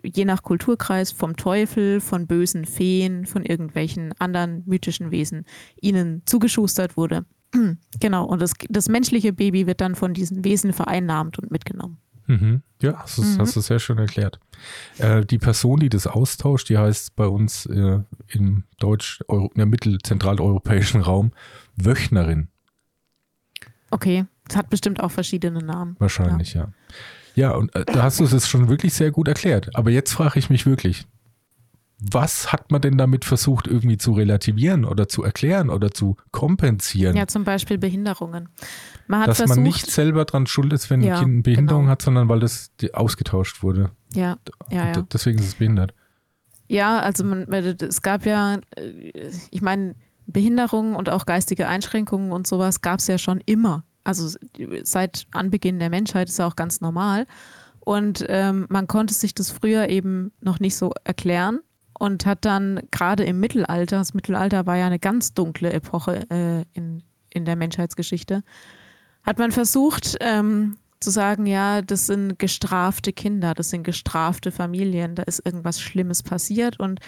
je nach Kulturkreis vom Teufel, von bösen Feen, von irgendwelchen anderen mythischen Wesen ihnen zugeschustert wurde. genau, und das, das menschliche Baby wird dann von diesen Wesen vereinnahmt und mitgenommen. Mhm. Ja, das mhm. hast du sehr schön erklärt. Äh, die Person, die das austauscht, die heißt bei uns äh, im Deutsch, Euro, im mittelzentraleuropäischen Raum Wöchnerin. Okay, das hat bestimmt auch verschiedene Namen. Wahrscheinlich, ja. ja. Ja, und äh, da hast du es schon wirklich sehr gut erklärt. Aber jetzt frage ich mich wirklich, was hat man denn damit versucht, irgendwie zu relativieren oder zu erklären oder zu kompensieren? Ja, zum Beispiel Behinderungen. Man Dass versucht, man nicht selber dran schuld ist, wenn ja, ein Kind eine Behinderung genau. hat, sondern weil das ausgetauscht wurde. Ja, ja, ja. Deswegen ist es behindert. Ja, also man, es gab ja, äh, ich meine, Behinderungen und auch geistige Einschränkungen und sowas gab es ja schon immer. Also seit Anbeginn der Menschheit ist ja auch ganz normal. Und ähm, man konnte sich das früher eben noch nicht so erklären und hat dann gerade im Mittelalter, das Mittelalter war ja eine ganz dunkle Epoche äh, in, in der Menschheitsgeschichte, hat man versucht, ähm, zu sagen, ja, das sind gestrafte Kinder, das sind gestrafte Familien, da ist irgendwas Schlimmes passiert und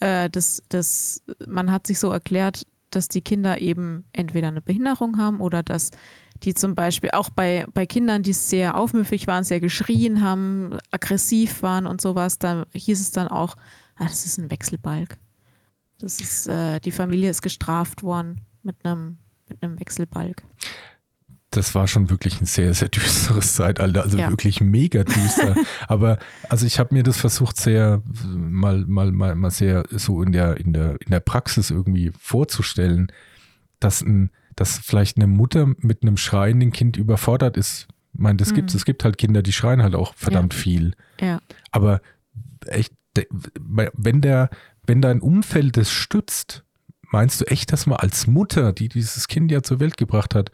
äh, das, das, man hat sich so erklärt, dass die Kinder eben entweder eine Behinderung haben oder dass die zum Beispiel auch bei, bei Kindern, die sehr aufmüffig waren, sehr geschrien haben, aggressiv waren und sowas, da hieß es dann auch, ah, das ist ein Wechselbalg. Das ist, äh, die Familie ist gestraft worden mit einem mit einem Wechselbalg das war schon wirklich ein sehr, sehr düsteres Zeitalter, also ja. wirklich mega düster. Aber also ich habe mir das versucht sehr mal, mal, mal, mal sehr so in der, in der, in der Praxis irgendwie vorzustellen, dass ein, dass vielleicht eine Mutter mit einem schreienden Kind überfordert ist. Ich meine, das mhm. gibt es gibt halt Kinder, die schreien halt auch verdammt ja. viel. Ja. Aber echt, wenn der, wenn dein Umfeld das stützt, meinst du echt, dass man als Mutter, die dieses Kind ja zur Welt gebracht hat,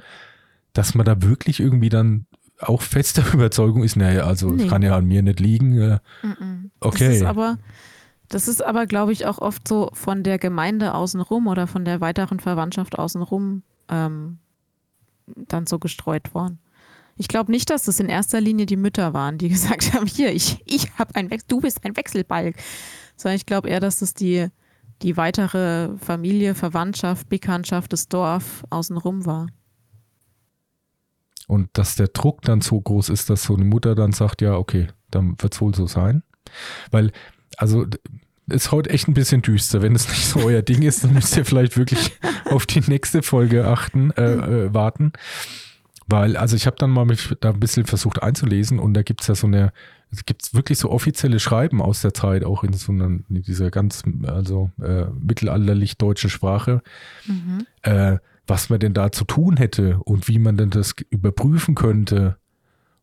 dass man da wirklich irgendwie dann auch fester Überzeugung ist, naja, also nee. kann ja an mir nicht liegen. Äh, okay. Das ist aber, das ist aber, glaube ich, auch oft so von der Gemeinde außenrum oder von der weiteren Verwandtschaft außenrum ähm, dann so gestreut worden. Ich glaube nicht, dass das in erster Linie die Mütter waren, die gesagt haben, hier, ich, ich habe ein Wechsel, du bist ein Wechselbalg. Sondern ich glaube eher, dass das die, die weitere Familie, Verwandtschaft, Bekanntschaft, das Dorf außenrum war. Und dass der Druck dann so groß ist, dass so eine Mutter dann sagt, ja, okay, dann wird es wohl so sein. Weil, also ist heute echt ein bisschen düster. Wenn es nicht so euer Ding ist, dann müsst ihr vielleicht wirklich auf die nächste Folge achten, äh, äh, warten. Weil, also ich habe dann mal mich da ein bisschen versucht einzulesen und da gibt es ja so eine, es gibt wirklich so offizielle Schreiben aus der Zeit, auch in so einer, in dieser ganz, also äh, mittelalterlich deutschen Sprache. Mhm. Äh, was man denn da zu tun hätte und wie man denn das überprüfen könnte.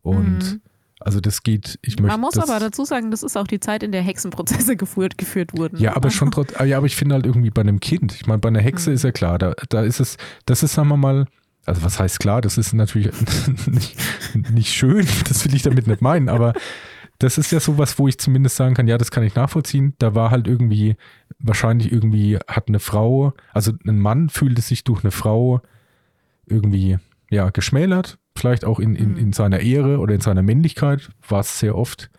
Und mhm. Also das geht, ich möchte. Man muss aber dazu sagen, das ist auch die Zeit, in der Hexenprozesse geführt, geführt wurden. Ja, aber schon trotz, ja, aber ich finde halt irgendwie bei einem Kind, ich meine, bei einer Hexe mhm. ist ja klar, da, da ist es, das ist, sagen wir mal, also was heißt klar, das ist natürlich nicht, nicht schön, das will ich damit nicht meinen, aber das ist ja sowas, wo ich zumindest sagen kann, ja, das kann ich nachvollziehen. Da war halt irgendwie, wahrscheinlich irgendwie hat eine Frau, also ein Mann fühlte sich durch eine Frau irgendwie, ja, geschmälert. Vielleicht auch in, in, mhm. in seiner Ehre oder in seiner Männlichkeit war es sehr oft.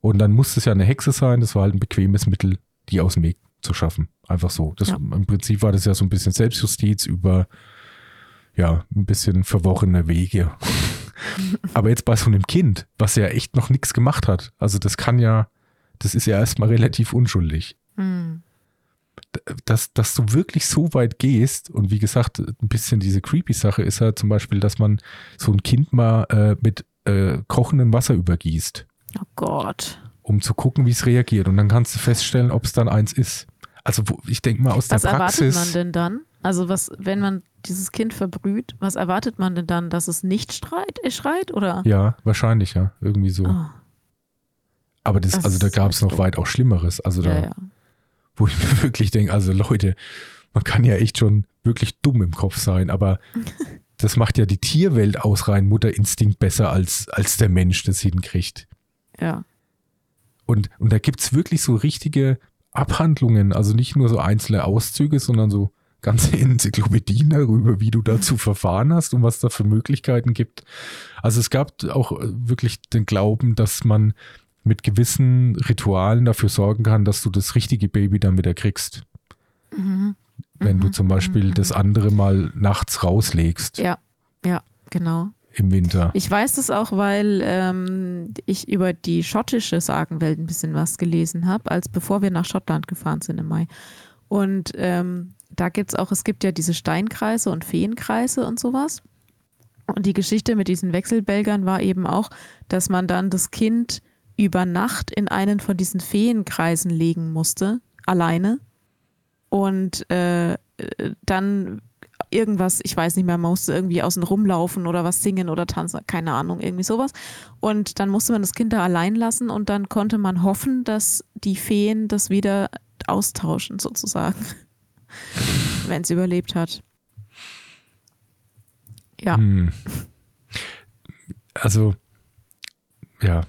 Und dann musste es ja eine Hexe sein. Das war halt ein bequemes Mittel, die aus dem Weg zu schaffen. Einfach so. Das, ja. Im Prinzip war das ja so ein bisschen Selbstjustiz über, ja, ein bisschen verworrene Wege. Aber jetzt bei so einem Kind, was ja echt noch nichts gemacht hat, also das kann ja, das ist ja erstmal relativ unschuldig. Mhm. Dass, dass du wirklich so weit gehst und wie gesagt, ein bisschen diese creepy Sache ist halt zum Beispiel, dass man so ein Kind mal äh, mit äh, kochendem Wasser übergießt. Oh Gott. Um zu gucken, wie es reagiert. Und dann kannst du feststellen, ob es dann eins ist. Also ich denke mal aus Was der Praxis. Was erwartet man denn dann? Also was, wenn man dieses Kind verbrüht, was erwartet man denn dann, dass es nicht schreit, äh, schreit oder? Ja, wahrscheinlich, ja. Irgendwie so. Oh. Aber das, das also da gab es noch weit auch Schlimmeres. Also da, ja, ja. Wo ich mir wirklich denke, also Leute, man kann ja echt schon wirklich dumm im Kopf sein, aber das macht ja die Tierwelt aus rein Mutterinstinkt besser, als, als der Mensch das hinkriegt. Ja. Und, und da gibt es wirklich so richtige Abhandlungen, also nicht nur so einzelne Auszüge, sondern so ganze Enzyklopädien darüber, wie du dazu verfahren hast und was da für Möglichkeiten gibt. Also es gab auch äh, wirklich den Glauben, dass man mit gewissen Ritualen dafür sorgen kann, dass du das richtige Baby dann wieder kriegst. Mhm. Wenn du mhm. zum Beispiel mhm. das andere mal nachts rauslegst. Ja, ja, genau. Im Winter. Ich weiß das auch, weil ähm, ich über die schottische Sagenwelt ein bisschen was gelesen habe, als bevor wir nach Schottland gefahren sind im Mai. Und ähm, da gibt es auch, es gibt ja diese Steinkreise und Feenkreise und sowas. Und die Geschichte mit diesen Wechselbelgern war eben auch, dass man dann das Kind über Nacht in einen von diesen Feenkreisen legen musste, alleine. Und äh, dann irgendwas, ich weiß nicht mehr, man musste irgendwie außen rumlaufen oder was singen oder tanzen, keine Ahnung, irgendwie sowas. Und dann musste man das Kind da allein lassen und dann konnte man hoffen, dass die Feen das wieder austauschen, sozusagen wenn es überlebt hat. Ja. Hm. Also, ja.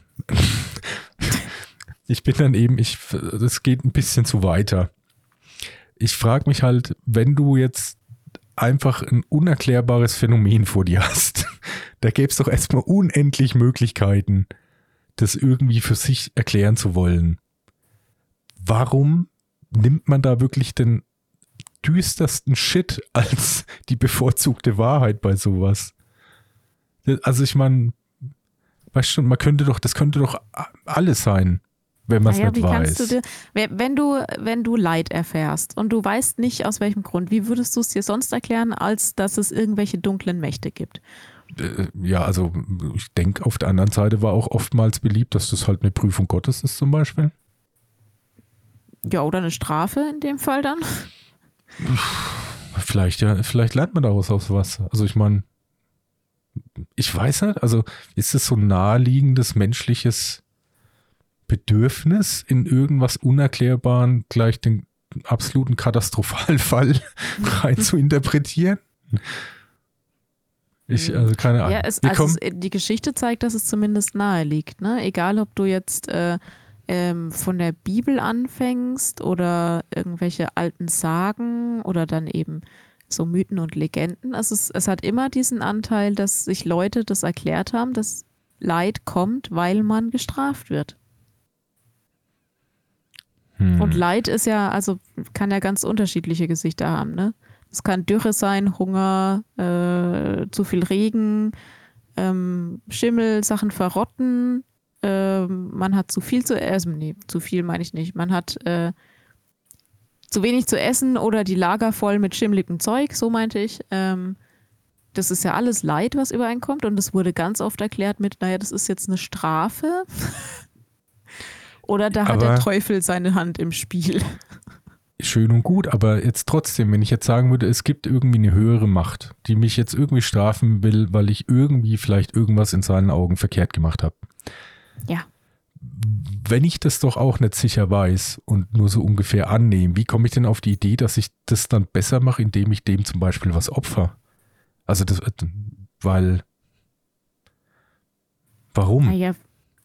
Ich bin dann eben, ich, das geht ein bisschen zu weiter. Ich frage mich halt, wenn du jetzt einfach ein unerklärbares Phänomen vor dir hast, Da gäbe es doch erstmal unendlich Möglichkeiten, das irgendwie für sich erklären zu wollen. Warum nimmt man da wirklich den düstersten Shit als die bevorzugte Wahrheit bei sowas? Also ich meine, weißt schon, man könnte doch, das könnte doch alles sein, wenn man es naja, nicht wie weiß. Kannst du dir, wenn du, wenn du Leid erfährst und du weißt nicht aus welchem Grund, wie würdest du es dir sonst erklären, als dass es irgendwelche dunklen Mächte gibt? Äh, ja, also ich denke, auf der anderen Seite war auch oftmals beliebt, dass das halt eine Prüfung Gottes ist zum Beispiel. Ja, oder eine Strafe in dem Fall dann. Vielleicht, ja, vielleicht lernt man daraus auch was. Also ich meine, ich weiß nicht, also ist es so ein naheliegendes menschliches Bedürfnis, in irgendwas Unerklärbaren gleich den absoluten Katastrophalfall rein zu interpretieren? Ich, also keine Ahnung. Ja, es, also es, die Geschichte zeigt, dass es zumindest nahe liegt. Ne? Egal, ob du jetzt äh, ähm, von der Bibel anfängst oder irgendwelche alten Sagen oder dann eben so Mythen und Legenden. Also es, es hat immer diesen Anteil, dass sich Leute das erklärt haben, dass Leid kommt, weil man gestraft wird. Hm. Und Leid ist ja, also kann ja ganz unterschiedliche Gesichter haben, ne? Es kann Dürre sein, Hunger, äh, zu viel Regen, ähm, Schimmel, Sachen verrotten, äh, man hat zu viel zu essen, nee, zu viel meine ich nicht. Man hat äh, zu wenig zu essen oder die Lager voll mit schimmligem Zeug, so meinte ich. Ähm, das ist ja alles Leid, was übereinkommt und es wurde ganz oft erklärt mit, naja, das ist jetzt eine Strafe. Oder da hat der Teufel seine Hand im Spiel schön und gut, aber jetzt trotzdem, wenn ich jetzt sagen würde, es gibt irgendwie eine höhere Macht, die mich jetzt irgendwie strafen will, weil ich irgendwie vielleicht irgendwas in seinen Augen verkehrt gemacht habe. Ja. Wenn ich das doch auch nicht sicher weiß und nur so ungefähr annehme, wie komme ich denn auf die Idee, dass ich das dann besser mache, indem ich dem zum Beispiel was opfer? Also das, weil, warum? Naja,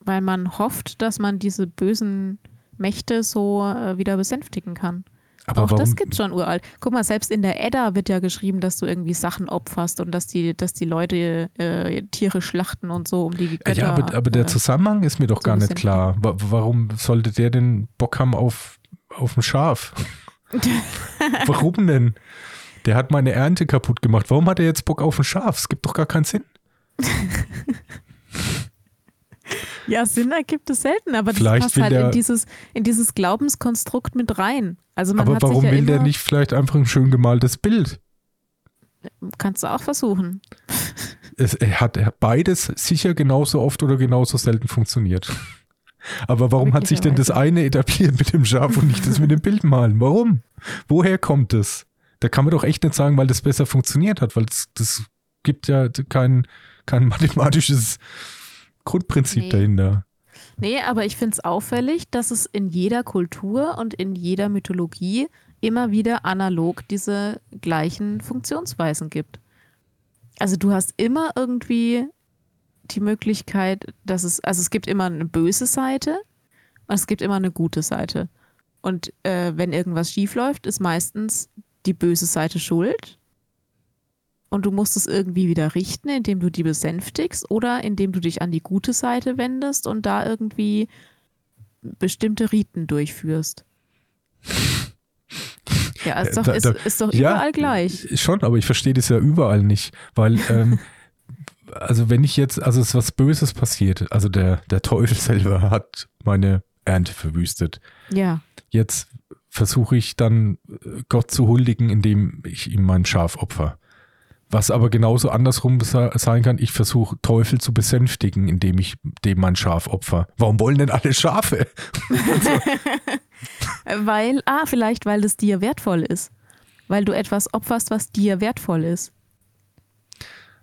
weil man hofft, dass man diese bösen Mächte so äh, wieder besänftigen kann. Aber auch warum? das gibt schon uralt. Guck mal, selbst in der Edda wird ja geschrieben, dass du irgendwie Sachen opferst und dass die, dass die Leute äh, Tiere schlachten und so, um die Götter. Ja, aber, aber der äh, Zusammenhang ist mir doch gar nicht klar. Warum sollte der denn Bock haben auf, auf ein Schaf? warum denn? Der hat meine Ernte kaputt gemacht. Warum hat er jetzt Bock auf ein Schaf? Es gibt doch gar keinen Sinn. Ja, Sinn ergibt es selten, aber das vielleicht passt halt in dieses, in dieses Glaubenskonstrukt mit rein. Also man aber warum ja will der nicht vielleicht einfach ein schön gemaltes Bild? Kannst du auch versuchen. Es, er hat beides sicher genauso oft oder genauso selten funktioniert. Aber warum hat sich denn das eine etabliert mit dem Schaf und nicht das mit dem Bildmalen? Warum? Woher kommt das? Da kann man doch echt nicht sagen, weil das besser funktioniert hat, weil das, das gibt ja kein, kein mathematisches Grundprinzip nee. dahinter. Nee, aber ich finde es auffällig, dass es in jeder Kultur und in jeder Mythologie immer wieder analog diese gleichen Funktionsweisen gibt. Also du hast immer irgendwie die Möglichkeit, dass es, also es gibt immer eine böse Seite und es gibt immer eine gute Seite. Und äh, wenn irgendwas schief läuft, ist meistens die böse Seite schuld und du musst es irgendwie wieder richten, indem du die besänftigst oder indem du dich an die gute Seite wendest und da irgendwie bestimmte Riten durchführst. Ja, ist doch, da, da, ist, ist doch überall ja, gleich. Schon, aber ich verstehe das ja überall nicht, weil ähm, also wenn ich jetzt, also es ist was Böses passiert, also der, der Teufel selber hat meine Ernte verwüstet. Ja. Jetzt versuche ich dann äh, Gott zu huldigen, indem ich ihm mein Schaf opfer. Was aber genauso andersrum sein kann, ich versuche Teufel zu besänftigen, indem ich dem mein Schaf opfer. Warum wollen denn alle Schafe? weil, ah, vielleicht weil es dir wertvoll ist. Weil du etwas opferst, was dir wertvoll ist.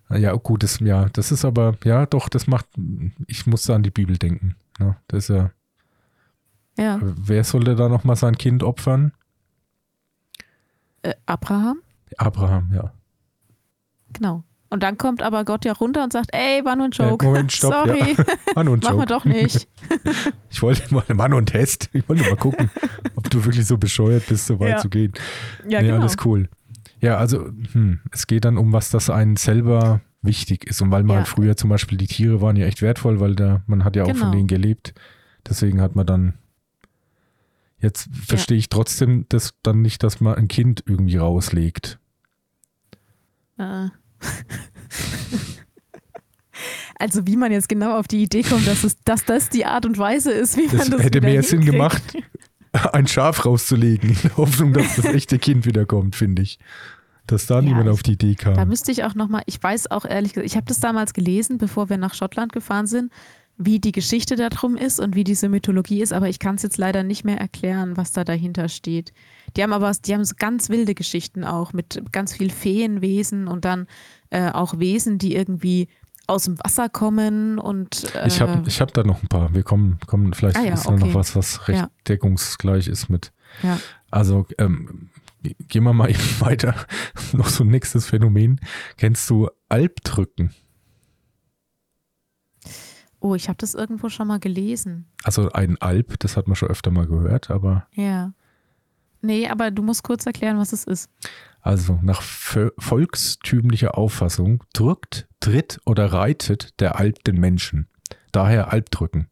Ja, gut, das, ja, das ist aber, ja, doch, das macht, ich muss da an die Bibel denken. Ja, ne? das ist ja. Ja. Wer sollte da nochmal sein Kind opfern? Äh, Abraham? Abraham, ja. Genau. Und dann kommt aber Gott ja runter und sagt, ey, war nur ein Joke. Äh, Moment, stopp. Sorry. Ja. War nur ein Joke. Machen wir doch nicht. ich wollte mal, war nur ein Test. Ich wollte mal gucken, ob du wirklich so bescheuert bist, so weit ja. zu gehen. Ja, nee, genau. alles cool. Ja, also hm, es geht dann um, was das einen selber wichtig ist und weil man ja. halt früher zum Beispiel die Tiere waren ja echt wertvoll, weil da man hat ja auch genau. von denen gelebt. Deswegen hat man dann jetzt verstehe ja. ich trotzdem das dann nicht, dass man ein Kind irgendwie rauslegt. Äh. Also wie man jetzt genau auf die Idee kommt, dass, es, dass das die Art und Weise ist, wie das man das hätte mehr Sinn gemacht, ein Schaf rauszulegen, in der Hoffnung, dass das echte Kind wiederkommt, finde ich. Dass da ja, niemand auf die Idee kam. Da müsste ich auch nochmal, ich weiß auch ehrlich gesagt, ich habe das damals gelesen, bevor wir nach Schottland gefahren sind, wie die Geschichte darum ist und wie diese Mythologie ist, aber ich kann es jetzt leider nicht mehr erklären, was da dahinter steht. Die haben aber, die haben so ganz wilde Geschichten auch mit ganz viel Feenwesen und dann äh, auch Wesen, die irgendwie aus dem Wasser kommen und äh ich habe ich hab da noch ein paar. Wir kommen, kommen vielleicht ah ja, ist okay. noch was, was recht ja. deckungsgleich ist mit. Ja. Also ähm, gehen wir mal eben weiter. noch so ein nächstes Phänomen. Kennst du Albdrücken? Oh, ich habe das irgendwo schon mal gelesen. Also ein Alp, das hat man schon öfter mal gehört, aber. Ja. Nee, aber du musst kurz erklären, was es ist. Also nach volkstümlicher Auffassung drückt, tritt oder reitet der Alp den Menschen. Daher Alpdrücken.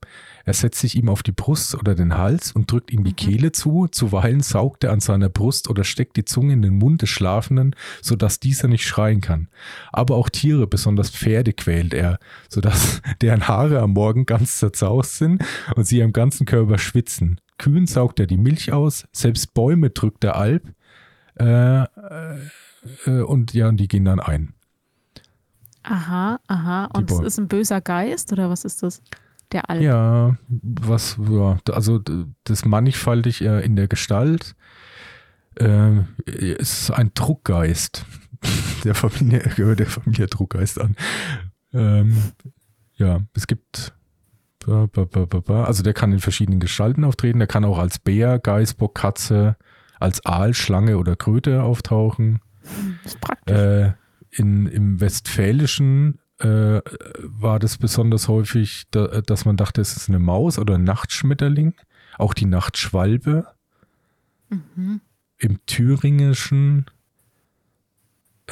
Er setzt sich ihm auf die Brust oder den Hals und drückt ihm die mhm. Kehle zu. Zuweilen saugt er an seiner Brust oder steckt die Zunge in den Mund des Schlafenden, sodass dieser nicht schreien kann. Aber auch Tiere, besonders Pferde, quält er, sodass deren Haare am Morgen ganz zerzaust sind und sie am ganzen Körper schwitzen. Kühen saugt er die Milch aus, selbst Bäume drückt der Alp, äh, äh, und ja, die gehen dann ein. Aha, aha. Und es ist ein böser Geist oder was ist das? Der Alp. Ja, was, ja, also das mannigfaltig äh, in der Gestalt. Äh, ist ein Druckgeist. der Familie gehört der Familie Druckgeist an. Ähm, ja, es gibt also der kann in verschiedenen Gestalten auftreten. Der kann auch als Bär, Geißbock, Katze, als Aal, Schlange oder Kröte auftauchen. Das ist praktisch. Äh, in, Im Westfälischen äh, war das besonders häufig, da, dass man dachte, es ist eine Maus oder ein Nachtschmetterling. Auch die Nachtschwalbe. Mhm. Im Thüringischen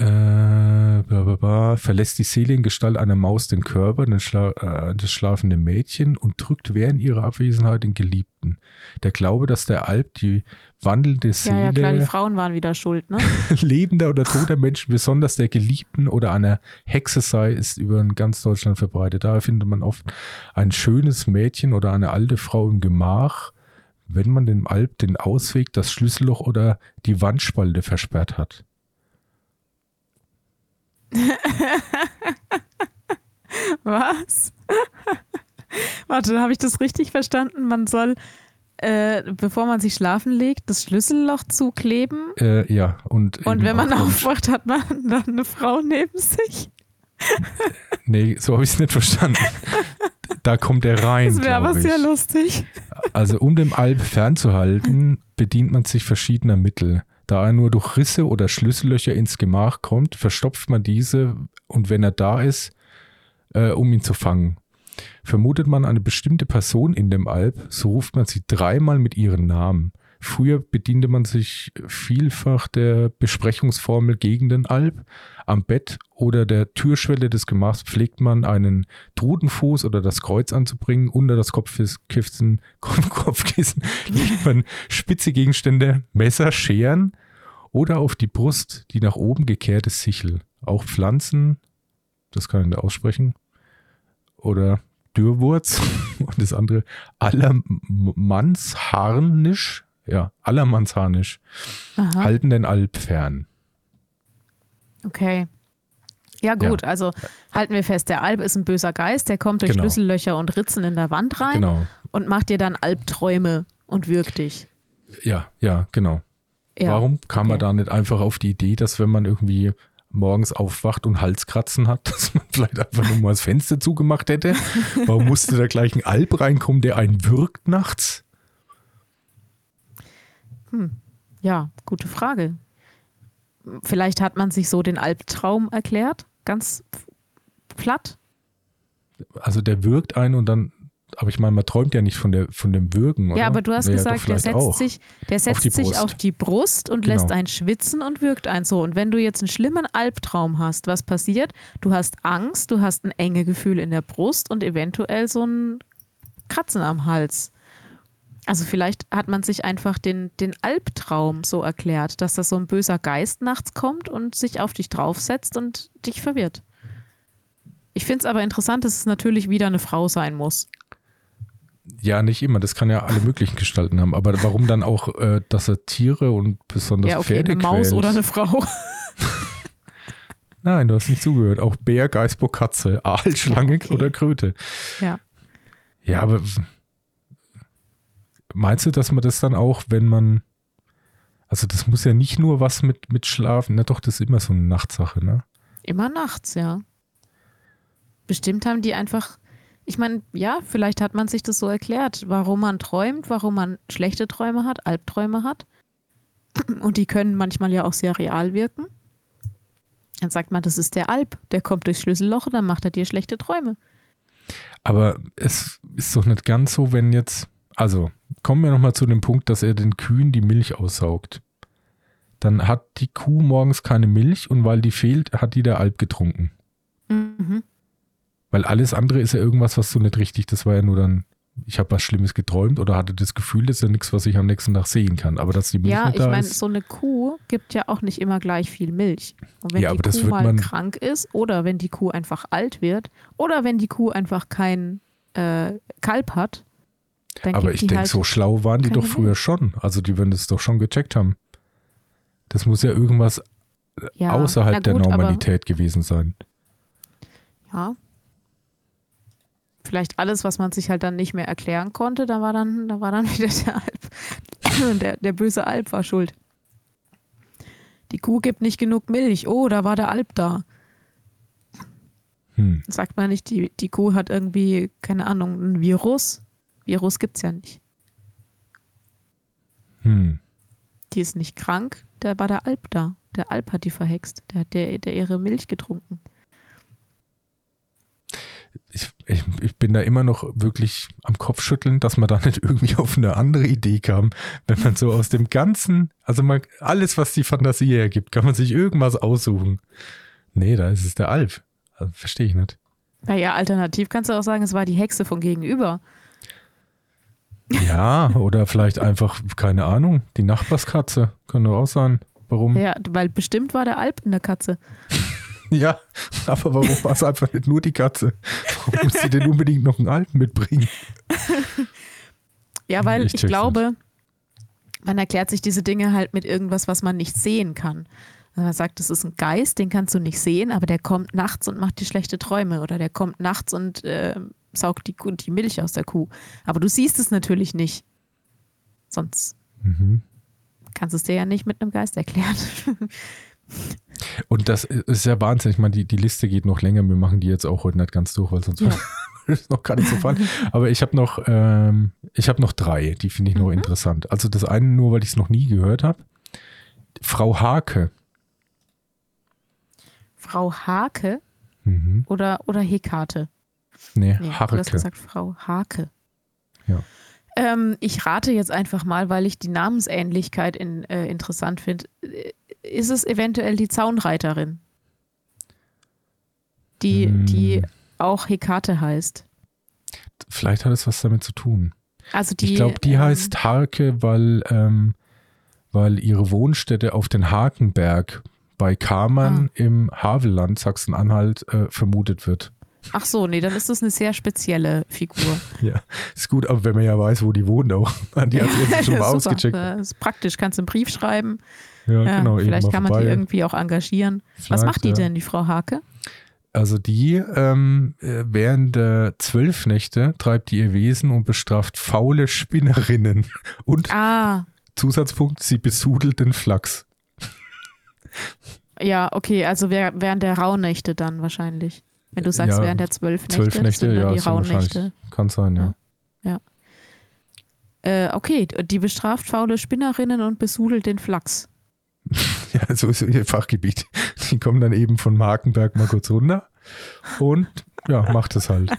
äh, bla bla bla, verlässt die Seele in Gestalt einer Maus den Körper Schla äh, des schlafenden Mädchen und drückt während ihrer Abwesenheit den Geliebten. Der Glaube, dass der Alp die wandelnde Seele. Ja, ja, klar, die Frauen waren wieder schuld, ne? lebender oder toter Menschen, besonders der Geliebten oder einer Hexe sei, ist über ganz Deutschland verbreitet. Daher findet man oft ein schönes Mädchen oder eine alte Frau im Gemach, wenn man dem Alp den Ausweg, das Schlüsselloch oder die Wandspalte versperrt hat. Was? Warte, habe ich das richtig verstanden? Man soll, äh, bevor man sich schlafen legt, das Schlüsselloch zukleben? Äh, ja. Und, und wenn man aufwacht, hat man dann eine Frau neben sich? nee, so habe ich es nicht verstanden. Da kommt er rein. Das wäre aber sehr lustig. Also, um den Alp fernzuhalten, bedient man sich verschiedener Mittel. Da er nur durch Risse oder Schlüssellöcher ins Gemach kommt, verstopft man diese und wenn er da ist, äh, um ihn zu fangen. Vermutet man eine bestimmte Person in dem Alp, so ruft man sie dreimal mit ihren Namen. Früher bediente man sich vielfach der Besprechungsformel gegen den Alp. Am Bett oder der Türschwelle des Gemachs pflegt man einen Trudenfuß oder das Kreuz anzubringen. Unter das Kopfkissen, Kopfkissen legt man spitze Gegenstände, Messer, Scheren oder auf die Brust die nach oben gekehrte Sichel. Auch Pflanzen, das kann ich nicht aussprechen, oder Dürrwurz und das andere Allermannsharnisch ja, allermannshanisch, Aha. halten den Alp fern. Okay. Ja, gut, ja. also halten wir fest, der Alp ist ein böser Geist, der kommt durch genau. Schlüssellöcher und Ritzen in der Wand rein genau. und macht dir dann Albträume und wirkt dich. Ja, ja, genau. Ja. Warum kam okay. man da nicht einfach auf die Idee, dass wenn man irgendwie morgens aufwacht und Halskratzen hat, dass man vielleicht einfach nur mal das Fenster zugemacht hätte? Warum musste da gleich ein Alp reinkommen, der einen wirkt nachts? Hm. Ja, gute Frage. Vielleicht hat man sich so den Albtraum erklärt, ganz platt. Also der wirkt ein und dann aber ich meine, man träumt ja nicht von, der, von dem oder? Ja, aber du hast Ja, gesagt, der setzt, sich, der setzt die sich auf die Brust und Genau. lässt einen schwitzen und wirkt einen so. Und wenn du jetzt einen schlimmen Albtraum hast, was passiert? Du hast Angst, du hast ein enge Gefühl in der Brust und eventuell so ein Kratzen am Hals. Also vielleicht hat man sich einfach den, den Albtraum so erklärt, dass da so ein böser Geist nachts kommt und sich auf dich draufsetzt und dich verwirrt. Ich finde es aber interessant, dass es natürlich wieder eine Frau sein muss. Ja, nicht immer. Das kann ja alle möglichen Gestalten haben. Aber warum dann auch, äh, dass er Tiere und besonders ja, okay, Pferde eine Maus quält? oder eine Frau. Nein, du hast nicht zugehört. Auch Bär, Geißbock, Katze, Aal, Schlange Okay. oder Kröte. Ja. Ja, aber meinst du, dass man das dann auch, wenn man, also das muss ja nicht nur was mit, mit Schlafen, na doch, das ist immer so eine Nachtsache, ne? Immer nachts, ja. Bestimmt haben die einfach, ich meine, ja, vielleicht hat man sich das so erklärt, warum man träumt, warum man schlechte Träume hat, Albträume hat. Und die können manchmal ja auch sehr real wirken. Dann sagt man, das ist der Alb, der kommt durchs Schlüsselloch und dann macht er dir schlechte Träume. Aber es ist doch nicht ganz so, wenn jetzt, also kommen wir nochmal zu dem Punkt, dass er den Kühen die Milch aussaugt. Dann hat die Kuh morgens keine Milch und weil die fehlt, hat die der Alp getrunken. Mhm. Weil alles andere ist ja irgendwas, was du nicht richtig, das war ja nur dann, ich habe was Schlimmes geträumt oder hatte das Gefühl, das ist ja nichts, was ich am nächsten Tag sehen kann. Aber dass die Milch Ja, nicht ich da meine, ist, so eine Kuh gibt ja auch nicht immer gleich viel Milch. Und wenn Ja, die Kuh mal krank ist oder wenn die Kuh einfach alt wird oder wenn die Kuh einfach kein äh, Kalb hat, dann aber ich denke, halt, so schlau waren die doch früher schon. Also die werden das doch schon gecheckt haben. Das muss ja irgendwas ja, außerhalb der gut, aber- Normalität gewesen sein. Ja. Vielleicht alles, was man sich halt dann nicht mehr erklären konnte, da war dann, da war dann wieder der Alp. Der, der böse Alp war schuld. Die Kuh gibt nicht genug Milch. Oh, da war der Alp da. Hm. Sagt man nicht, die, die Kuh hat irgendwie, keine Ahnung, ein Virus. Virus gibt es ja nicht. Hm. Die ist nicht krank, da war der Alp da. Der Alp hat die verhext. Der hat der, der ihre Milch getrunken. Ich, ich, ich bin da immer noch wirklich am Kopfschütteln, dass man da nicht irgendwie auf eine andere Idee kam, wenn man so aus dem Ganzen, also mal alles, was die Fantasie hergibt, kann man sich irgendwas aussuchen. Nee, da ist es der Alp. Also, Verstehe ich nicht. Naja, alternativ kannst du auch sagen, es war die Hexe von gegenüber. Ja, oder vielleicht einfach, keine Ahnung, die Nachbarskatze. Kann doch auch sein. Warum? Ja, weil bestimmt war der Alp in der Katze. Ja, aber warum war es einfach nicht nur die Katze? Warum muss sie denn unbedingt noch einen Alpen mitbringen? Ja, weil Ich ich, glaube, man erklärt sich diese Dinge halt mit irgendwas, was man nicht sehen kann. Also man sagt, das ist ein Geist, den kannst du nicht sehen, aber der kommt nachts und macht dir schlechte Träume oder der kommt nachts und äh, saugt die, Kuh, die Milch aus der Kuh. Aber du siehst es natürlich nicht. Sonst Mhm. kannst du es dir ja nicht mit einem Geist erklären. Und das ist ja Wahnsinn. Ich meine, die, die Liste geht noch länger. Wir machen die jetzt auch heute nicht ganz durch, weil sonst Ja. ist noch gar nicht so fun. Aber ich habe noch, ähm, ich habe noch drei, die finde ich noch Mhm. interessant. Also das eine nur, weil ich es noch nie gehört habe. Frau Hake. Frau Hake Mhm. oder, oder Hekate? Nee, Nee, du hast Harke. gesagt Frau Hake. Ja. Ähm, ich rate jetzt einfach mal, weil ich die Namensähnlichkeit in, äh, interessant finde. Äh, Ist es eventuell die Zaunreiterin? Die, Hm. die auch Hekate heißt. Vielleicht hat es was damit zu tun. Also die, ich glaube, die ähm, heißt Harke, weil, ähm, weil ihre Wohnstätte auf den Hakenberg bei Kamern Ah. im Havelland, Sachsen-Anhalt, äh, vermutet wird. Ach so, nee, dann ist das eine sehr spezielle Figur. Ja, ist gut, aber wenn man ja weiß, wo die wohnt auch. Die hat jetzt schon mal Super. ausgecheckt. Das ist praktisch, kannst du einen Brief schreiben. Ja, Ja, genau. vielleicht kann man vorbei. die irgendwie auch engagieren. Was Vielleicht, macht die denn, die Frau Hake? Also die ähm, äh, während der zwölf Nächte treibt die ihr Wesen und bestraft faule Spinnerinnen. Und Ah, Zusatzpunkt, sie besudelt den Flachs. ja, okay, also während der Rauhnächte dann wahrscheinlich. Wenn du sagst, Ja, während der zwölf Nächte, Zwölf Nächte, sind dann ja, die wahrscheinlich. Rauhnächte. Kann sein, ja. Äh, okay, die bestraft faule Spinnerinnen und besudelt den Flachs. Ja, so ist ihr Fachgebiet. Die kommen dann eben von Markenberg mal kurz runter und ja, macht es halt.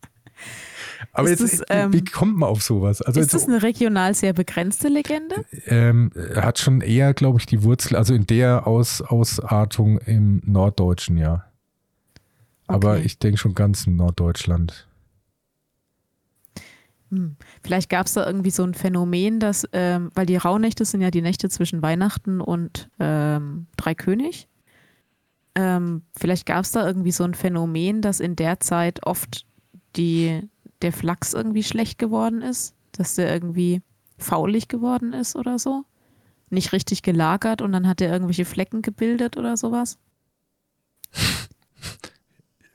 Aber ist jetzt, das, ähm, wie kommt man auf sowas? Also ist das eine regional sehr begrenzte Legende? Ähm, hat schon eher, glaube ich, die Wurzel, also in der Aus, Ausartung im Norddeutschen, ja. Aber ich denke schon ganz in Norddeutschland. Hm. Vielleicht gab es da irgendwie so ein Phänomen, dass, ähm, weil die Rauhnächte sind ja die Nächte zwischen Weihnachten und ähm, Dreikönig. Ähm, vielleicht gab es da irgendwie so ein Phänomen, dass in der Zeit oft die, der Flachs irgendwie schlecht geworden ist, dass der irgendwie faulig geworden ist oder so. Nicht richtig gelagert und dann hat er irgendwelche Flecken gebildet oder sowas.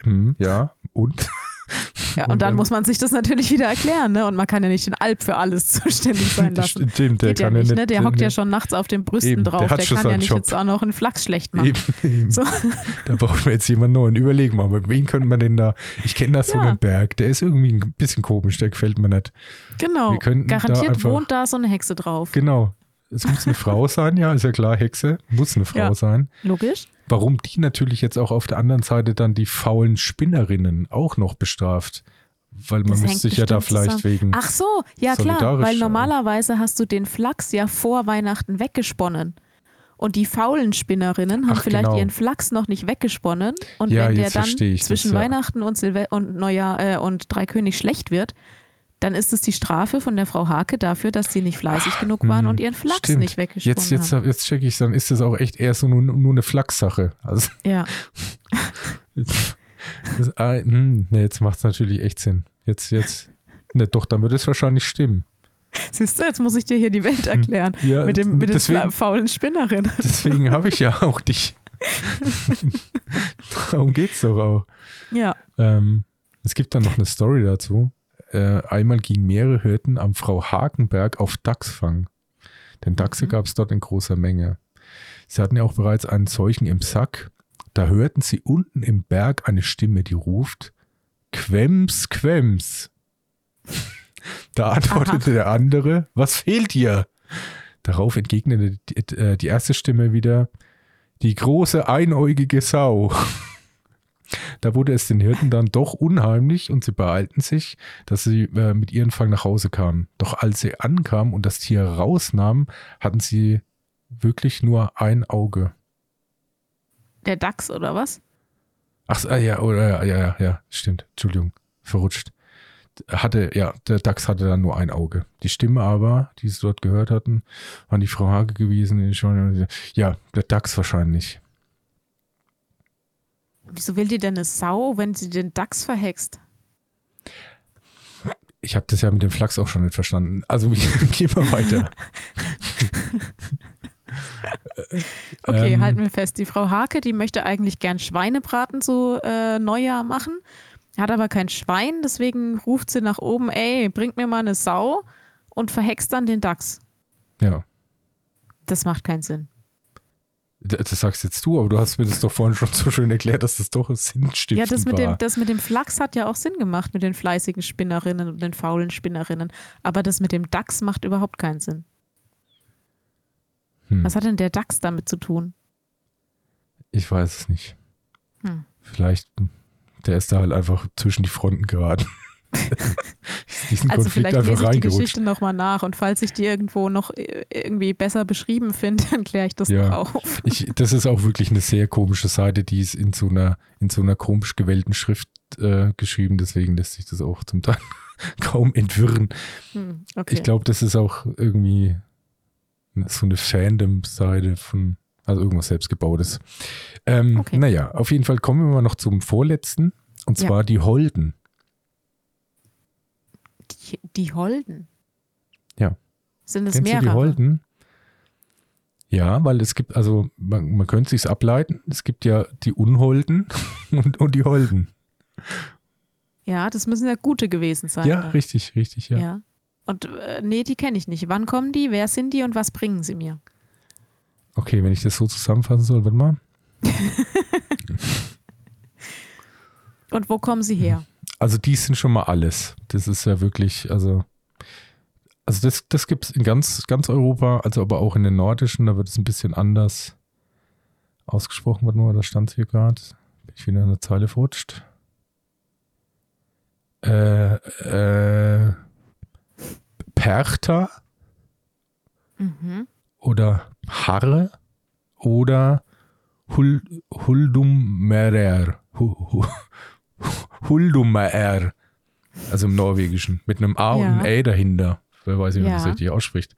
Hm, ja, und? Ja, und, und dann, dann, muss man sich das natürlich wieder erklären, ne? Und man kann ja nicht den Alp für alles zuständig sein lassen. Stimmt, der Geht kann ja nicht, ne? Der hockt ja schon nachts auf den Brüsten eben, drauf. Der, der kann ja nicht Job. jetzt auch noch einen Flachs schlecht machen. Eben, eben. So. Da braucht man jetzt jemanden neuen. Überlegen mal, mit wem könnte man denn da? Ich kenne das ja. so einen Berg, der ist irgendwie ein bisschen komisch, der gefällt mir nicht. Genau. Garantiert da einfach, wohnt da so eine Hexe drauf. Genau. Es muss eine Frau sein, ja, ist ja klar, Hexe, muss eine Frau ja, sein. Logisch. Warum die natürlich jetzt auch auf der anderen Seite dann die faulen Spinnerinnen auch noch bestraft. Weil man müsste sich ja da vielleicht zusammen. wegen. Ach so, ja klar, weil normalerweise hast du den Flachs ja vor Weihnachten weggesponnen. Und die faulen Spinnerinnen haben Ach, vielleicht genau. ihren Flachs noch nicht weggesponnen. Und ja, wenn der dann zwischen das, ja. Weihnachten und, Silve und Neujahr äh, und Dreikönig schlecht wird, dann ist es die Strafe von der Frau Hake dafür, dass sie nicht fleißig Ach, genug waren mh, und ihren Flachs stimmt. nicht weggesponnen jetzt, jetzt, haben. Jetzt checke ich, dann ist das auch echt eher so nur, nur eine Flachssache. Also, ja. das, ah, hm, ne, jetzt macht es natürlich echt Sinn. Jetzt, jetzt, ne, doch, dann würde es wahrscheinlich stimmen. Siehst du, jetzt muss ich dir hier die Welt erklären. Ja, mit dem, mit deswegen, den faulen Spinnerin. Deswegen habe ich ja auch dich. Darum geht's doch auch. Ja. Ähm, es gibt dann noch eine Story dazu äh, einmal gingen mehrere Hirten am Frau Hakenberg auf Dachsfang. Denn Dachse mhm. gab es dort in großer Menge. Sie hatten ja auch bereits einen Zeugen im Sack. Da hörten sie unten im Berg eine Stimme, die ruft: Quems, Quems. Da antwortete Aha. der andere: Was fehlt dir? Darauf entgegnete die, äh, die erste Stimme wieder: Die große einäugige Sau. Da wurde es den Hirten dann doch unheimlich und sie beeilten sich, dass sie äh, mit ihrem Fang nach Hause kamen. Doch als sie ankamen und das Tier rausnahmen, hatten sie wirklich nur ein Auge. Der Dachs oder was? Ach ja, oder, ja, ja, ja, stimmt. Entschuldigung, verrutscht. Hatte, ja, der Dachs hatte dann nur ein Auge. Die Stimme aber, die sie dort gehört hatten, waren die Frau Hage gewesen. Ja, der Dachs wahrscheinlich. Wieso will die denn eine Sau, wenn sie den Dachs verhext? Ich habe das ja mit dem Flachs auch schon nicht verstanden. Also gehen wir weiter. okay, ähm, halten wir fest. Die Frau Hake, die möchte eigentlich gern Schweinebraten zu äh, Neujahr machen, hat aber kein Schwein, deswegen ruft sie nach oben, ey, bringt mir mal eine Sau und verhext dann den Dachs. Ja. Das macht keinen Sinn. Das sagst jetzt du, aber du hast mir das doch vorhin schon so schön erklärt, dass das doch sinnstiftend Ja, das mit. Dem, das mit dem Flachs hat ja auch Sinn gemacht, mit den fleißigen Spinnerinnen und den faulen Spinnerinnen. Aber das mit dem Dachs macht überhaupt keinen Sinn. Hm. Was hat denn der Dachs damit zu tun? Ich weiß es nicht. Hm. Vielleicht, der ist da halt einfach zwischen die Fronten geraten. Diesen also Konflikt vielleicht lese ich die Geschichte nochmal nach und falls ich die irgendwo noch irgendwie besser beschrieben finde, dann kläre ich das ja, noch auf. Ich, das ist auch wirklich eine sehr komische Seite, die ist in so einer, in so einer komisch gewählten Schrift äh, geschrieben, deswegen lässt sich das auch zum Teil kaum entwirren. Hm, okay. Ich glaube, das ist auch irgendwie so eine Fandom-Seite von, also irgendwas selbstgebautes. Ähm, okay. Naja, auf jeden Fall kommen wir mal noch zum vorletzten, und zwar ja. die Holden. Die, Holden. Ja. Sind es Kennst mehrere? Du die Holden? Ja, weil es gibt, also man, man könnte sich ableiten. Es gibt ja die Unholden und, und die Holden. Ja, das müssen ja gute gewesen sein. Ja, dann. richtig, richtig, ja. ja. Und äh, nee, die kenne ich nicht. Wann kommen die? Wer sind die und was bringen sie mir? Okay, wenn ich das so zusammenfassen soll, warte mal. und wo kommen sie her? Also die sind schon mal alles. Das ist ja wirklich, also, also das, das gibt es in ganz, ganz Europa, also aber auch in den nordischen, da wird es ein bisschen anders ausgesprochen. Warte mal, da stand hier gerade. Bin ich wieder in der Zeile verrutscht. Äh, äh, Perchta Mhm. oder Harre oder Hul, Huldummerer. Hu, hu, Huldummerer. Also im Norwegischen. Mit einem A und Ja. einem Ä dahinter. Wer weiß, wie man das Ja. richtig ausspricht.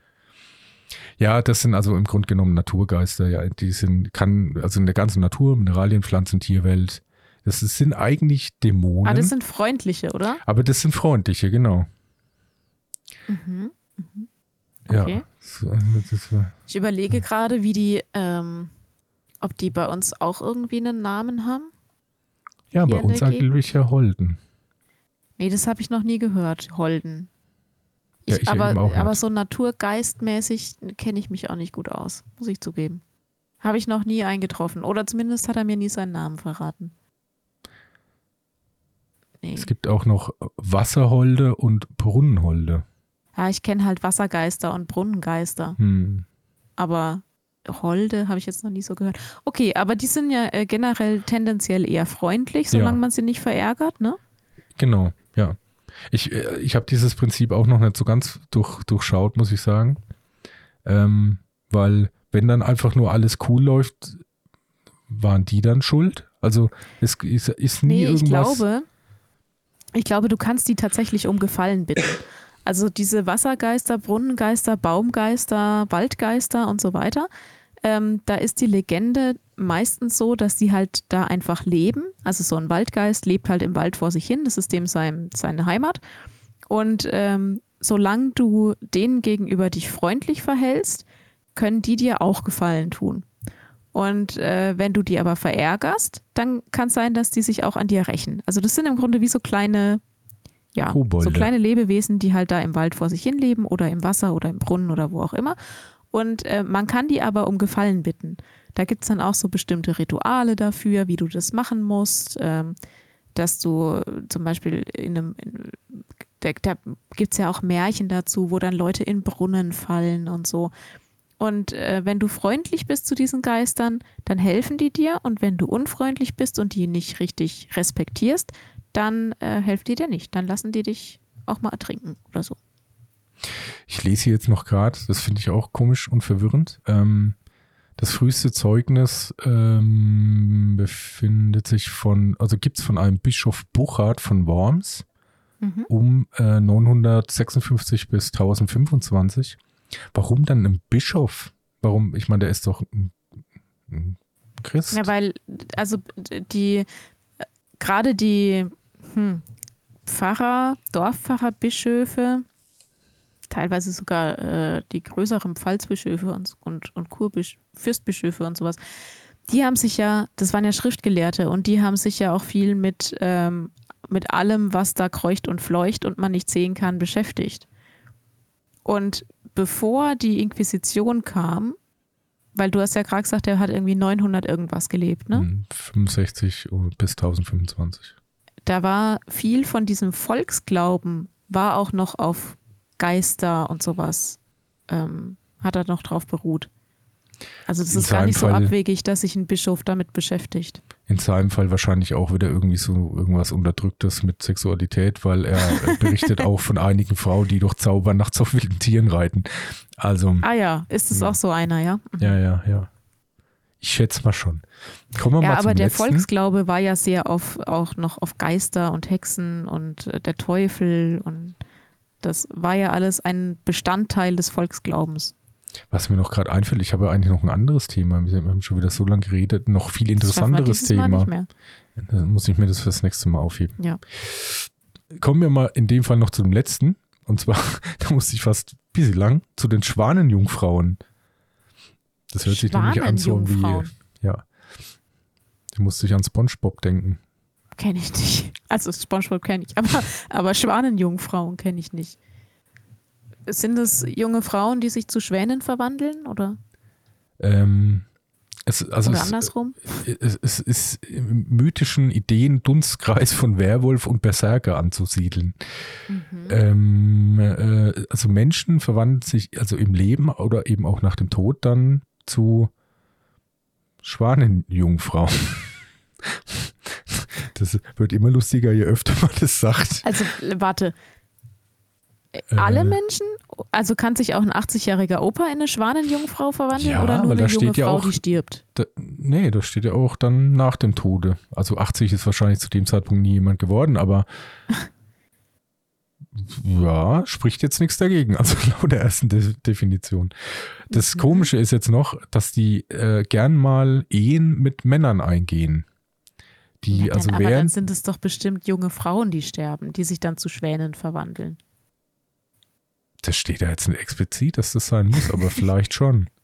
Ja, das sind also im Grunde genommen Naturgeister. Ja, die sind, kann, also in der ganzen Natur, Mineralien, Pflanzen, Tierwelt. Das ist- sind eigentlich Dämonen. Ah, das sind freundliche, oder? aber das sind freundliche, genau. Mhm. Ja. Okay. Das war- Ich überlege gerade, wie die, ähm, ob die bei uns auch irgendwie einen Namen haben. Ja, bei uns eigentlich ja Holden. Nee, das habe ich noch nie gehört, Holden. Ja, Ich, ich aber, eben auch aber nicht. so naturgeistmäßig kenne ich mich auch nicht gut aus, muss ich zugeben. Habe ich noch nie eingetroffen. Oder zumindest hat er mir nie seinen Namen verraten. Nee. Es gibt auch noch Wasserholde und Brunnenholde. Ja, ich kenne halt Wassergeister und Brunnengeister. Hm. Aber Holde habe ich jetzt noch nie so gehört. Okay, aber die sind ja äh, generell tendenziell eher freundlich, solange Ja. man sie nicht verärgert, ne? Genau, ja. Ich, äh, ich habe dieses Prinzip auch noch nicht so ganz durch, durchschaut, muss ich sagen. Ähm, weil, wenn dann einfach nur alles cool läuft, waren die dann schuld? Also, es ist, ist nie Nee, ich irgendwas. glaube, ich glaube, du kannst die tatsächlich um Gefallen bitten. Also diese Wassergeister, Brunnengeister, Baumgeister, Waldgeister und so weiter. Ähm, da ist die Legende meistens so, dass die halt da einfach leben. Also so ein Waldgeist lebt halt im Wald vor sich hin. Das ist dem sein, seine Heimat. Und ähm, solange du denen gegenüber dich freundlich verhältst, können die dir auch Gefallen tun. Und äh, wenn du die aber verärgerst, dann kann es sein, dass die sich auch an dir rächen. Also das sind im Grunde wie so kleine, ja, Kobolde. so kleine Lebewesen, die halt da im Wald vor sich hin leben oder im Wasser oder im Brunnen oder wo auch immer. Und äh, man kann die aber um Gefallen bitten. Da gibt es dann auch so bestimmte Rituale dafür, wie du das machen musst. Ähm, dass du zum Beispiel in einem, in, da, da gibt es ja auch Märchen dazu, wo dann Leute in Brunnen fallen und so. Und äh, wenn du freundlich bist zu diesen Geistern, dann helfen die dir. Und wenn du unfreundlich bist und die nicht richtig respektierst, dann äh, helfen die dir nicht. Dann lassen die dich auch mal ertrinken oder so. Ich lese hier jetzt noch gerade, das finde ich auch komisch und verwirrend. Ähm, das früheste Zeugnis ähm, befindet sich von, also gibt es von einem Bischof Buchard von Worms Mhm. um äh, 956 bis 1025. Warum dann ein Bischof? Warum? Ich meine, der ist doch ein, ein Christ. Ja, weil, also die, äh, gerade die hm, Pfarrer, Dorfpfarrer, Bischöfe, teilweise sogar äh, die größeren Pfalzbischöfe und, und, und Kurbisch, Fürstbischöfe und sowas, die haben sich ja, das waren ja Schriftgelehrte und die haben sich ja auch viel mit, ähm, mit allem, was da kreucht und fleucht und man nicht sehen kann, beschäftigt. Und bevor die Inquisition kam, weil du hast ja gerade gesagt, er hat irgendwie 900 irgendwas gelebt, ne? Hm, 65 bis 1025. Da war viel von diesem Volksglauben, war auch noch auf Geister und sowas, ähm, hat er noch drauf beruht. Also das In ist gar nicht so Fall- abwegig, dass sich ein Bischof damit beschäftigt. In seinem Fall wahrscheinlich auch wieder irgendwie so irgendwas Unterdrücktes mit Sexualität, weil er berichtet auch von einigen Frauen, die durch Zauber nachts auf wilden Tieren reiten. Also, Ah ja, ist es Ja. auch so einer, ja? ja, ja, ja. Ich schätze mal schon. Kommen wir Ja, mal aber der letzten. Volksglaube war ja sehr auf, auch noch auf Geister und Hexen und äh, der Teufel und das war ja alles ein Bestandteil des Volksglaubens. Was mir noch gerade einfällt, ich habe ja eigentlich noch ein anderes Thema. Wir haben schon wieder so lange geredet, noch viel Das interessanteres Mal Thema. Nicht mehr. Dann muss ich mir das fürs nächste Mal aufheben. Ja. Kommen wir mal in dem Fall noch zu dem letzten. Und zwar, da musste ich fast ein bisschen lang, zu den Schwanenjungfrauen. Das hört sich nämlich an so wie, ja. Da musste ich an Spongebob denken. Kenne ich nicht. Also Spongebob kenne ich, aber, aber Schwanenjungfrauen kenne ich nicht. Sind es junge Frauen, die sich zu Schwänen verwandeln oder, Ähm, es, also oder es, andersrum? es, es ist im mythischen Ideen-Dunstkreis von Werwolf und Berserker anzusiedeln. Mhm. Ähm, äh, also Menschen verwandeln sich also im Leben oder eben auch nach dem Tod dann zu Schwanenjungfrauen. Das wird immer lustiger, je öfter man das sagt. Also, warte. Alle äh, Menschen? Also kann sich auch ein 80-jähriger Opa in eine Schwanenjungfrau verwandeln ja, oder nur eine junge Frau, auch, die stirbt? Da, nee, da steht ja auch dann nach dem Tode. Also 80 ist wahrscheinlich zu dem Zeitpunkt nie jemand geworden, aber ja, spricht jetzt nichts dagegen. Also laut der ersten De Definition. Das mhm. Komische ist jetzt noch, dass die äh, gern mal Ehen mit Männern eingehen. Die, ja, also aber während, dann sind es doch bestimmt junge Frauen, die sterben, die sich dann zu Schwänen verwandeln. Das steht da jetzt nicht explizit, dass das sein muss, aber vielleicht schon.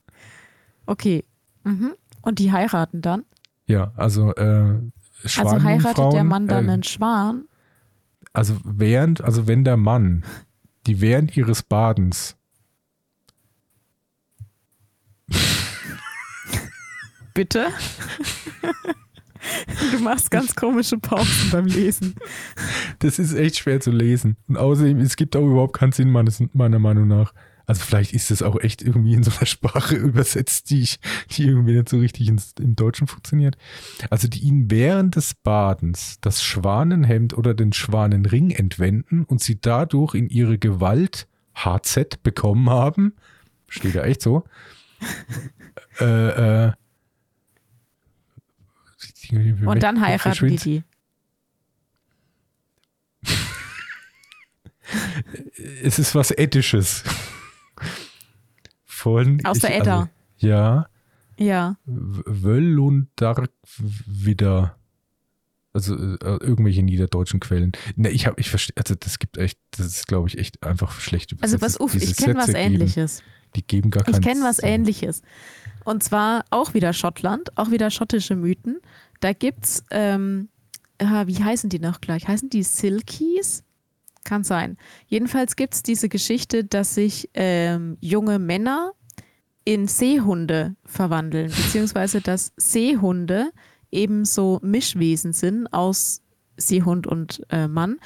Okay. Mhm. Und die heiraten dann? Ja, also äh, Also heiratet Frauen, der Mann dann äh, einen Schwan? Also während, also wenn der Mann die während ihres Badens Bitte? Du machst ganz komische Pausen beim Lesen. Das ist echt schwer zu lesen. Und außerdem, es gibt auch überhaupt keinen Sinn, meiner Meinung nach. Also vielleicht ist das auch echt irgendwie in so einer Sprache übersetzt, die, ich, die irgendwie nicht so richtig ins, im Deutschen funktioniert. Also die ihn während des Badens das Schwanenhemd oder den Schwanenring entwenden und sie dadurch in ihre Gewalt HZ bekommen haben. Steht ja echt so. äh, äh, und dann heiraten die die. es ist was Ethisches. Von, Aus der Edda. Also, ja. Ja. Wöllundark wieder. Also äh, irgendwelche niederdeutschen Quellen. Ne, ich habe, ich verstehe, also das gibt echt, das ist glaube ich echt einfach schlecht. Also was, uff, ich kenne was ähnliches. Geben, die geben gar keinen Ich kenne was ähnliches. Und zwar auch wieder Schottland, auch wieder schottische Mythen. Da gibt's, ähm, wie heißen die noch gleich? Heißen die Silkies? Kann sein. Jedenfalls gibt es diese Geschichte, dass sich ähm, junge Männer in Seehunde verwandeln, beziehungsweise dass Seehunde eben so Mischwesen sind aus Seehund und äh, Mann.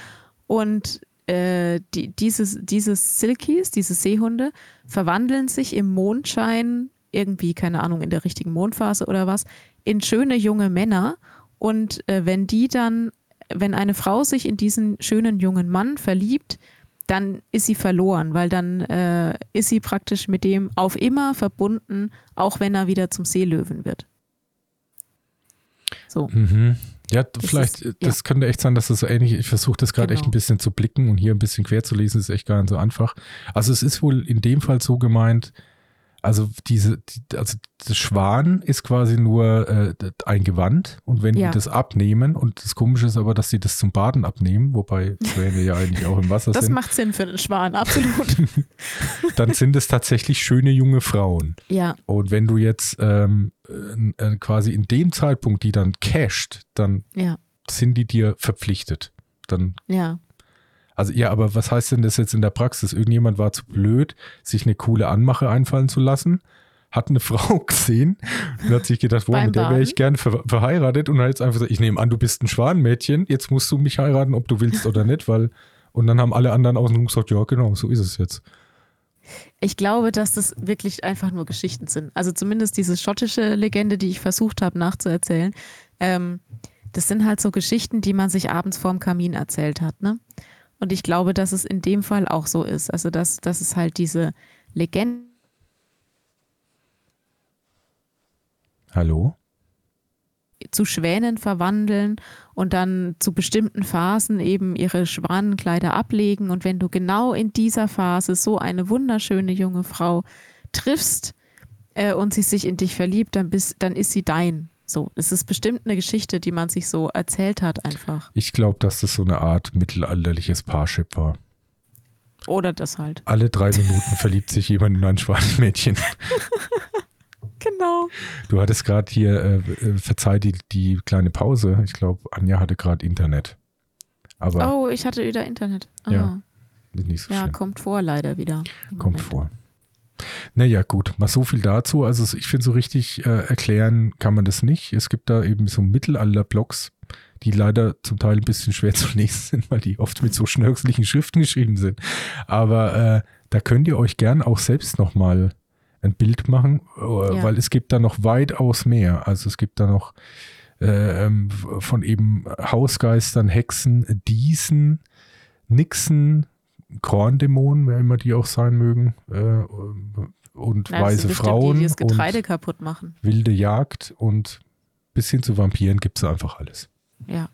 Und äh, die, dieses, dieses Silkies, diese Seehunde, verwandeln sich im Mondschein, irgendwie, keine Ahnung, in der richtigen Mondphase oder was, in schöne junge Männer. Und äh, wenn die dann wenn eine Frau sich in diesen schönen jungen Mann verliebt, dann ist sie verloren, weil dann äh, ist sie praktisch mit dem auf immer verbunden, auch wenn er wieder zum Seelöwen wird. So. Mhm. Ja, vielleicht, ist, das ja. könnte echt sein, dass das so ähnlich ist. Ich versuche das gerade genau. echt ein bisschen zu blicken und hier ein bisschen quer zu lesen, ist echt gar nicht so einfach. Also es ist wohl in dem Fall so gemeint, also diese, die, also das Schwan ist quasi nur äh, ein Gewand und wenn ja. die das abnehmen und das Komische ist aber, dass sie das zum Baden abnehmen, wobei Schwäne ja eigentlich auch im Wasser das sind. Das macht Sinn für einen Schwan, absolut. dann sind es tatsächlich schöne junge Frauen. Ja. Und wenn du jetzt ähm, äh, quasi in dem Zeitpunkt die dann casht, dann ja. sind die dir verpflichtet. Dann ja. Also ja, aber was heißt denn das jetzt in der Praxis? Irgendjemand war zu blöd, sich eine coole Anmache einfallen zu lassen, hat eine Frau gesehen und hat sich gedacht, wow, mit der wäre ich gerne ver verheiratet und hat jetzt einfach gesagt, ich nehme an, du bist ein Schwanenmädchen, jetzt musst du mich heiraten, ob du willst oder nicht, weil und dann haben alle anderen außenrum gesagt, ja genau, so ist es jetzt. Ich glaube, dass das wirklich einfach nur Geschichten sind. Also zumindest diese schottische Legende, die ich versucht habe nachzuerzählen, ähm, das sind halt so Geschichten, die man sich abends vorm Kamin erzählt hat, ne? Und ich glaube, dass es in dem Fall auch so ist. Also, dass, dass es halt diese Legende. Hallo? zu Schwänen verwandeln und dann zu bestimmten Phasen eben ihre Schwanenkleider ablegen. Und wenn du genau in dieser Phase so eine wunderschöne junge Frau triffst äh, und sie sich in dich verliebt, dann, bist, dann ist sie dein. So, es ist bestimmt eine Geschichte, die man sich so erzählt hat einfach. Ich glaube, dass das so eine Art mittelalterliches Parship war. Oder das halt. Alle drei Minuten verliebt sich jemand in ein schwarzes Mädchen. genau. Du hattest gerade hier, äh, äh, verzeih die, die kleine Pause. Ich glaube, Anja hatte gerade Internet. Aber, oh, ich hatte wieder Internet. Aha. Ja, nicht so ja schlimm. kommt vor leider wieder. Kommt vor. Naja, gut, mal so viel dazu. Also ich finde, so richtig äh, erklären kann man das nicht. Es gibt da eben so Mittelalter-Blogs, die leider zum Teil ein bisschen schwer zu lesen sind, weil die oft mit so schnörkeligen Schriften geschrieben sind. Aber äh, da könnt ihr euch gern auch selbst nochmal ein Bild machen, äh, ja. weil es gibt da noch weitaus mehr. Also es gibt da noch äh, ähm, von eben Hausgeistern, Hexen, Diesen, Nixen, Korndämonen, wer immer die auch sein mögen, äh, und Na, weiße Frauen. Die, die das Getreide kaputt machen. Wilde Jagd und bis hin zu Vampiren gibt es einfach alles. Ja.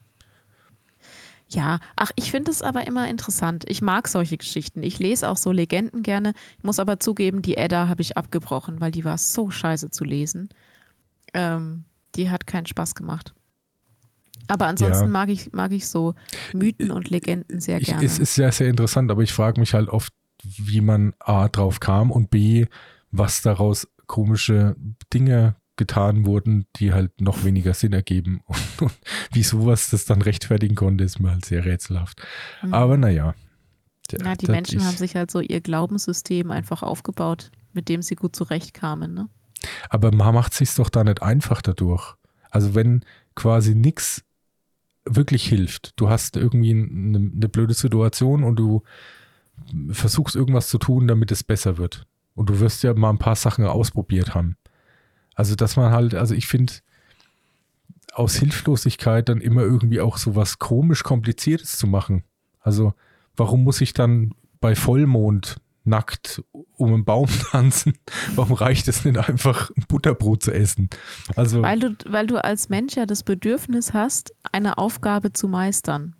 Ja, ach, ich finde es aber immer interessant. Ich mag solche Geschichten. Ich lese auch so Legenden gerne. Ich muss aber zugeben, die Edda habe ich abgebrochen, weil die war so scheiße zu lesen. Ähm, die hat keinen Spaß gemacht. Aber ansonsten ja. mag, ich, mag ich so Mythen und Legenden sehr ich, gerne. Es ist sehr, sehr interessant, aber ich frage mich halt oft, wie man A drauf kam und B, was daraus komische Dinge getan wurden, die halt noch weniger Sinn ergeben. Und, und wie sowas das dann rechtfertigen konnte, ist mir halt sehr rätselhaft. Mhm. Aber naja. Ja, die Menschen ist, haben sich halt so ihr Glaubenssystem einfach aufgebaut, mit dem sie gut zurechtkamen. Ne? Aber man macht sich doch da nicht einfach dadurch. Also wenn quasi nichts wirklich hilft, du hast irgendwie eine, eine blöde Situation und du versuchst irgendwas zu tun, damit es besser wird. Und du wirst ja mal ein paar Sachen ausprobiert haben. Also, dass man halt, also ich finde, aus Hilflosigkeit dann immer irgendwie auch so was komisch Kompliziertes zu machen. Also, warum muss ich dann bei Vollmond nackt um einen Baum tanzen? Warum reicht es nicht einfach, ein Butterbrot zu essen? Also, weil, du, weil du als Mensch ja das Bedürfnis hast, eine Aufgabe zu meistern.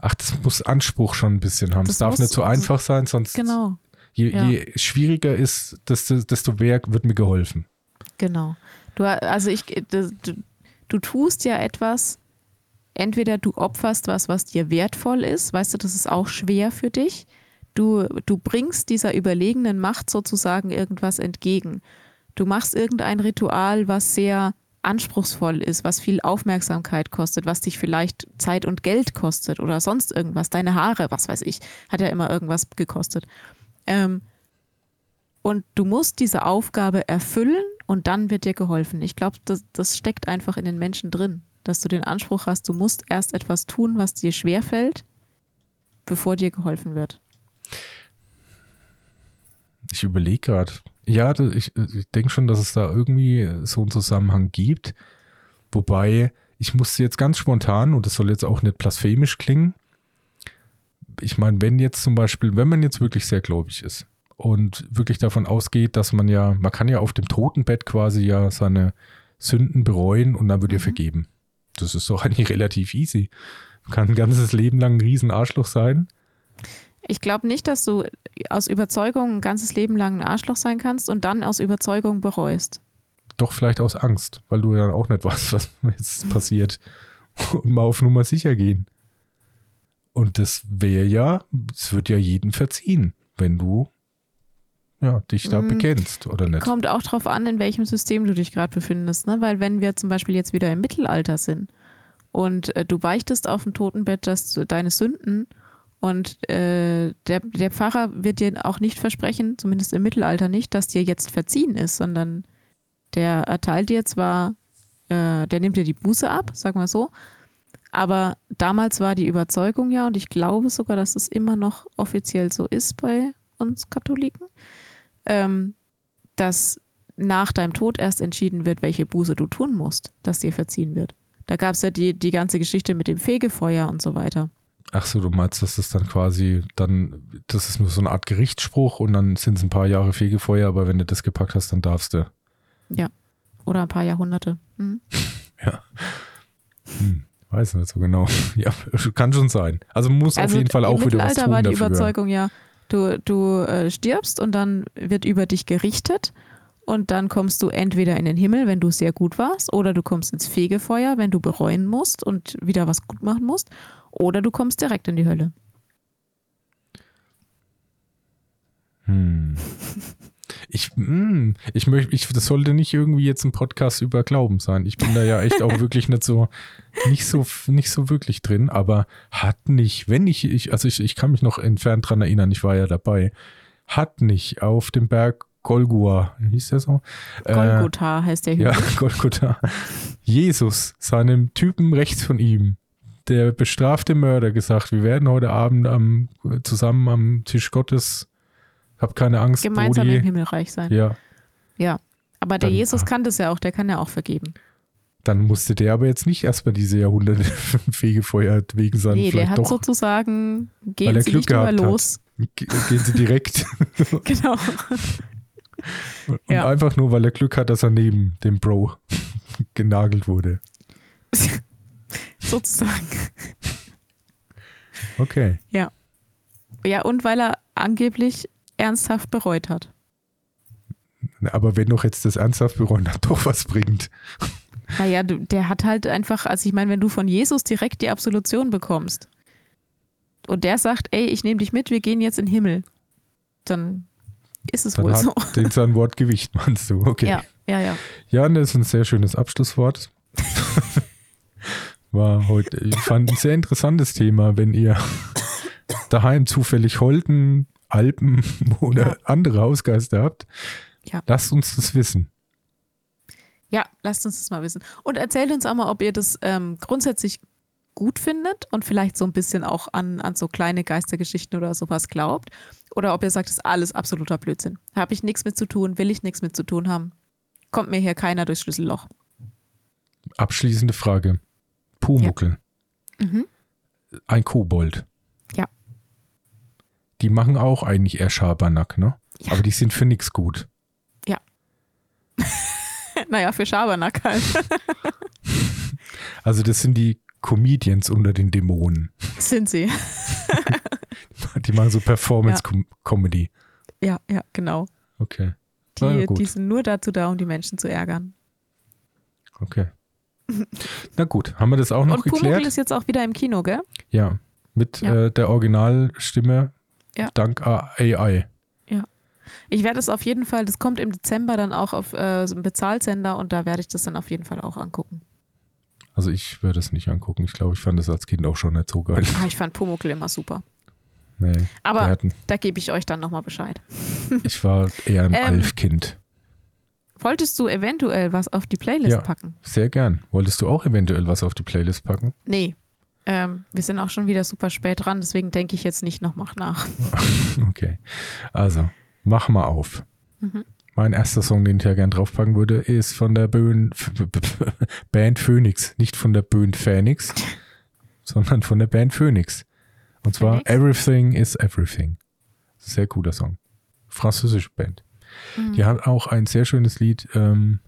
Ach, das muss Anspruch schon ein bisschen haben. Es darf nicht so einfach sein, sonst genau. je, ja. je schwieriger ist, desto, desto mehr wird mir geholfen. Genau. Du, also ich, du, du tust ja etwas, entweder du opferst was, was dir wertvoll ist, weißt du, das ist auch schwer für dich. Du, du bringst dieser überlegenen Macht sozusagen irgendwas entgegen. Du machst irgendein Ritual, was sehr anspruchsvoll ist, was viel Aufmerksamkeit kostet, was dich vielleicht Zeit und Geld kostet oder sonst irgendwas, deine Haare, was weiß ich, hat ja immer irgendwas gekostet. Ähm, und du musst diese Aufgabe erfüllen und dann wird dir geholfen. Ich glaube, das, das steckt einfach in den Menschen drin, dass du den Anspruch hast, du musst erst etwas tun, was dir schwerfällt, bevor dir geholfen wird. Ich überlege gerade. Ja, ich, ich denke schon, dass es da irgendwie so einen Zusammenhang gibt. Wobei, ich musste jetzt ganz spontan, und das soll jetzt auch nicht blasphemisch klingen, ich meine, wenn jetzt zum Beispiel, wenn man jetzt wirklich sehr gläubig ist, und wirklich davon ausgeht, dass man ja, man kann ja auf dem Totenbett quasi ja seine Sünden bereuen und dann wird mhm. ihr vergeben. Das ist doch eigentlich relativ easy. Man kann ein ganzes Leben lang ein riesen Arschloch sein. Ich glaube nicht, dass du aus Überzeugung ein ganzes Leben lang ein Arschloch sein kannst und dann aus Überzeugung bereust. Doch vielleicht aus Angst, weil du ja auch nicht weißt, was jetzt passiert. Und mal auf Nummer sicher gehen. Und das wäre ja, es wird ja jeden verziehen, wenn du ja, dich da mhm. bekennst, oder nicht? Kommt auch drauf an, in welchem System du dich gerade befindest. Ne? Weil wenn wir zum Beispiel jetzt wieder im Mittelalter sind und äh, du beichtest auf dem Totenbett dass deine Sünden und äh, der, der Pfarrer wird dir auch nicht versprechen, zumindest im Mittelalter nicht, dass dir jetzt verziehen ist, sondern der erteilt dir zwar, äh, der nimmt dir die Buße ab, sag mal so, aber damals war die Überzeugung ja, und ich glaube sogar, dass es immer noch offiziell so ist bei uns Katholiken, ähm, dass nach deinem Tod erst entschieden wird, welche Buße du tun musst, dass dir verziehen wird. Da gab es ja die, die ganze Geschichte mit dem Fegefeuer und so weiter. Ach so, du meinst, dass das dann quasi dann, das ist nur so eine Art Gerichtsspruch und dann sind es ein paar Jahre Fegefeuer, aber wenn du das gepackt hast, dann darfst du. Ja. Oder ein paar Jahrhunderte. Mhm. ja. Hm, weiß nicht so genau. Ja, kann schon sein. Also muss also auf jeden Fall auch wieder was tun war die dafür. Überzeugung ja, Du, du äh, stirbst und dann wird über dich gerichtet und dann kommst du entweder in den Himmel, wenn du sehr gut warst, oder du kommst ins Fegefeuer, wenn du bereuen musst und wieder was gut machen musst, oder du kommst direkt in die Hölle. Hm. Ich, hm, ich möchte, ich, das sollte nicht irgendwie jetzt ein Podcast über Glauben sein. Ich bin da ja echt auch wirklich nicht so, nicht so, nicht so wirklich drin, aber hat nicht, wenn ich, ich also ich, ich kann mich noch entfernt dran erinnern, ich war ja dabei, hat nicht auf dem Berg Golgua, hieß der so? Golgotha äh, heißt der Hügel. Ja, Golgotha. Jesus, seinem Typen rechts von ihm, der bestrafte Mörder, gesagt, wir werden heute Abend am, zusammen am Tisch Gottes hab keine Angst. Gemeinsam Brody. im Himmelreich sein. Ja. Ja. Aber der Dann, Jesus kann das ja auch, der kann ja auch vergeben. Dann musste der aber jetzt nicht erstmal diese Jahrhunderte Fegefeuer wegen sein. Nee, der hat doch, sozusagen, gehen sie Glück nicht immer los. Gehen sie direkt. genau. Und ja. einfach nur, weil er Glück hat, dass er neben dem Bro genagelt wurde. sozusagen. Okay. Ja. Ja, und weil er angeblich ernsthaft bereut hat. Aber wenn doch jetzt das ernsthaft bereuen dann doch was bringt. Naja, der hat halt einfach, also ich meine, wenn du von Jesus direkt die Absolution bekommst und der sagt, ey, ich nehme dich mit, wir gehen jetzt in den Himmel, dann ist es dann wohl so. Den sein Wort Gewicht, meinst du? Okay. Ja, ja, ja. Ja, das ist ein sehr schönes Abschlusswort. War heute, ich fand ein sehr interessantes Thema, wenn ihr daheim zufällig Holten, Alpen oder ja. andere Hausgeister habt. Ja. Lasst uns das wissen. Ja, lasst uns das mal wissen. Und erzählt uns auch mal, ob ihr das ähm, grundsätzlich gut findet und vielleicht so ein bisschen auch an, an so kleine Geistergeschichten oder sowas glaubt. Oder ob ihr sagt, das ist alles absoluter Blödsinn. Habe ich nichts mit zu tun, will ich nichts mit zu tun haben. Kommt mir hier keiner durchs Schlüsselloch. Abschließende Frage. Pumuckel. Ja. Mhm. Ein Kobold. Ja. Die machen auch eigentlich eher Schabernack, ne? Ja. Aber die sind für nichts gut. Ja. naja, für Schabernack halt. also das sind die Comedians unter den Dämonen. Sind sie. die machen so Performance-Comedy. Ja. ja, ja, genau. Okay. Die, ja, die sind nur dazu da, um die Menschen zu ärgern. Okay. Na gut, haben wir das auch noch Und geklärt? Und ist jetzt auch wieder im Kino, gell? Ja, mit ja. Äh, der Originalstimme ja. dank AI. Ja. Ich werde es auf jeden Fall, das kommt im Dezember dann auch auf äh, so einem Bezahlsender und da werde ich das dann auf jeden Fall auch angucken. Also ich würde es nicht angucken. Ich glaube, ich fand es als Kind auch schon nicht so geil. Ah, ich fand Pumuckl immer super. Nee, Aber hatten, da gebe ich euch dann nochmal Bescheid. Ich war eher ein ähm, Alf-Kind. Wolltest du eventuell was auf die Playlist ja, packen? Sehr gern. Wolltest du auch eventuell was auf die Playlist packen? Nee. Ähm, wir sind auch schon wieder super spät dran, deswegen denke ich jetzt nicht noch mach nach. okay. Also, mach mal auf. Mhm. Mein erster Song, den ich ja gern draufpacken würde, ist von der Böen, Band Phoenix. Nicht von der Böen Phoenix, sondern von der Band Phoenix. Und zwar Phoenix? Everything is Everything. Sehr cooler Song. Französische Band. Mhm. Die hat auch ein sehr schönes Lied. Ähm,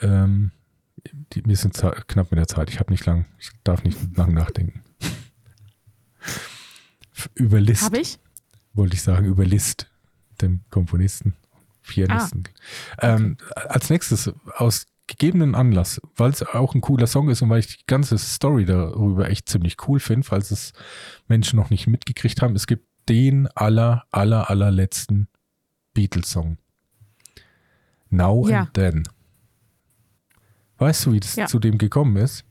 ähm, die, wir sind knapp mit der Zeit. Ich habe nicht lang, ich darf nicht lang nachdenken. über List. Habe ich? Wollte ich sagen, über List, dem Komponisten, Pianisten. Ah. Ähm, als nächstes, aus gegebenen Anlass, weil es auch ein cooler Song ist und weil ich die ganze Story darüber echt ziemlich cool finde, falls es Menschen noch nicht mitgekriegt haben, es gibt den aller, aller, allerletzten Beatles-Song. Now ja. and Then. Weißt du, wie das ja. zu dem gekommen ist?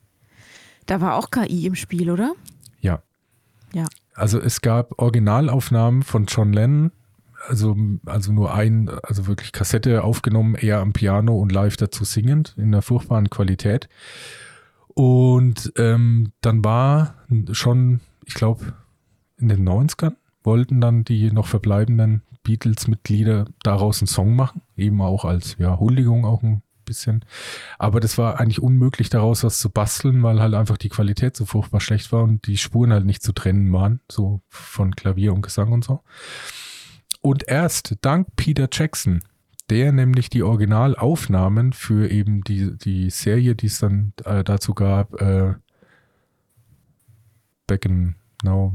Da war auch KI im Spiel, oder? Ja. Ja. Also es gab Originalaufnahmen von John Lennon, also, also nur ein, also wirklich Kassette aufgenommen, eher am Piano und live dazu singend, in einer furchtbaren Qualität. Und ähm, dann war schon, ich glaube, in den 90ern wollten dann die noch verbleibenden Beatles-Mitglieder daraus einen Song machen, eben auch als ja, Huldigung auch ein bisschen. Aber das war eigentlich unmöglich, daraus was zu basteln, weil halt einfach die Qualität so furchtbar schlecht war und die Spuren halt nicht zu trennen waren, so von Klavier und Gesang und so. Und erst dank Peter Jackson, der nämlich die Originalaufnahmen für eben die, die Serie, die es dann äh, dazu gab, äh, Back in Now,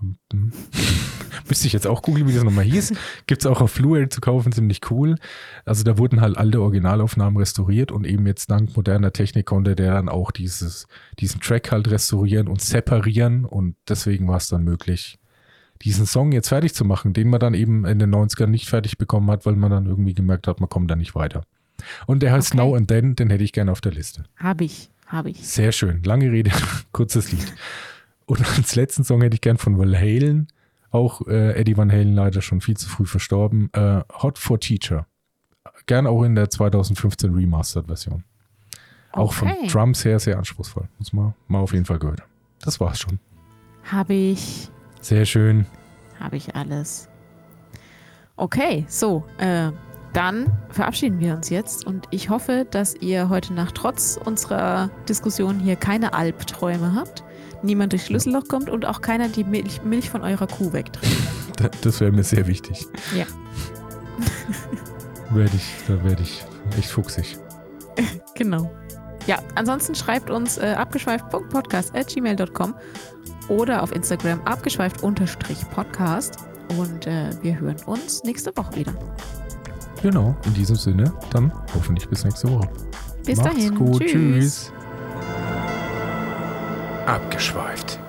Müsste ich jetzt auch googeln, wie das nochmal hieß. Gibt es auch auf Blu-ray zu kaufen, ziemlich cool. Also da wurden halt alte Originalaufnahmen restauriert und eben jetzt dank moderner Technik konnte der dann auch dieses, diesen Track halt restaurieren und separieren und deswegen war es dann möglich, diesen Song jetzt fertig zu machen, den man dann eben in den 90ern nicht fertig bekommen hat, weil man dann irgendwie gemerkt hat, man kommt da nicht weiter. Und der heißt okay. Now and Then, den hätte ich gerne auf der Liste. Habe ich, habe ich. Sehr schön. Lange Rede, kurzes Lied. Und als letzten Song hätte ich gern von Van Halen, auch äh, Eddie Van Halen leider schon viel zu früh verstorben, äh, Hot for Teacher. Gern auch in der 2015 Remastered-Version. Auch von Drums her sehr anspruchsvoll. Muss man mal auf jeden Fall gehört. Das war's schon. Habe ich. Sehr schön. Habe ich alles. Okay, so, äh, dann verabschieden wir uns jetzt und ich hoffe, dass ihr heute Nacht trotz unserer Diskussion hier keine Albträume habt, niemand durchs Schlüsselloch kommt und auch keiner die Milch, Milch von eurer Kuh wegtrinkt. Das wäre mir sehr wichtig. Ja. werde ich, da werde ich echt fuchsig. genau. Ja, ansonsten schreibt uns äh, abgeschweift.podcast.gmail.com oder auf Instagram abgeschweift-podcast und äh, wir hören uns nächste Woche wieder. Genau, in diesem Sinne, dann hoffentlich bis nächste Woche. Bis Macht's dahin. Gut. Tschüss. Tschüss. Abgeschweift.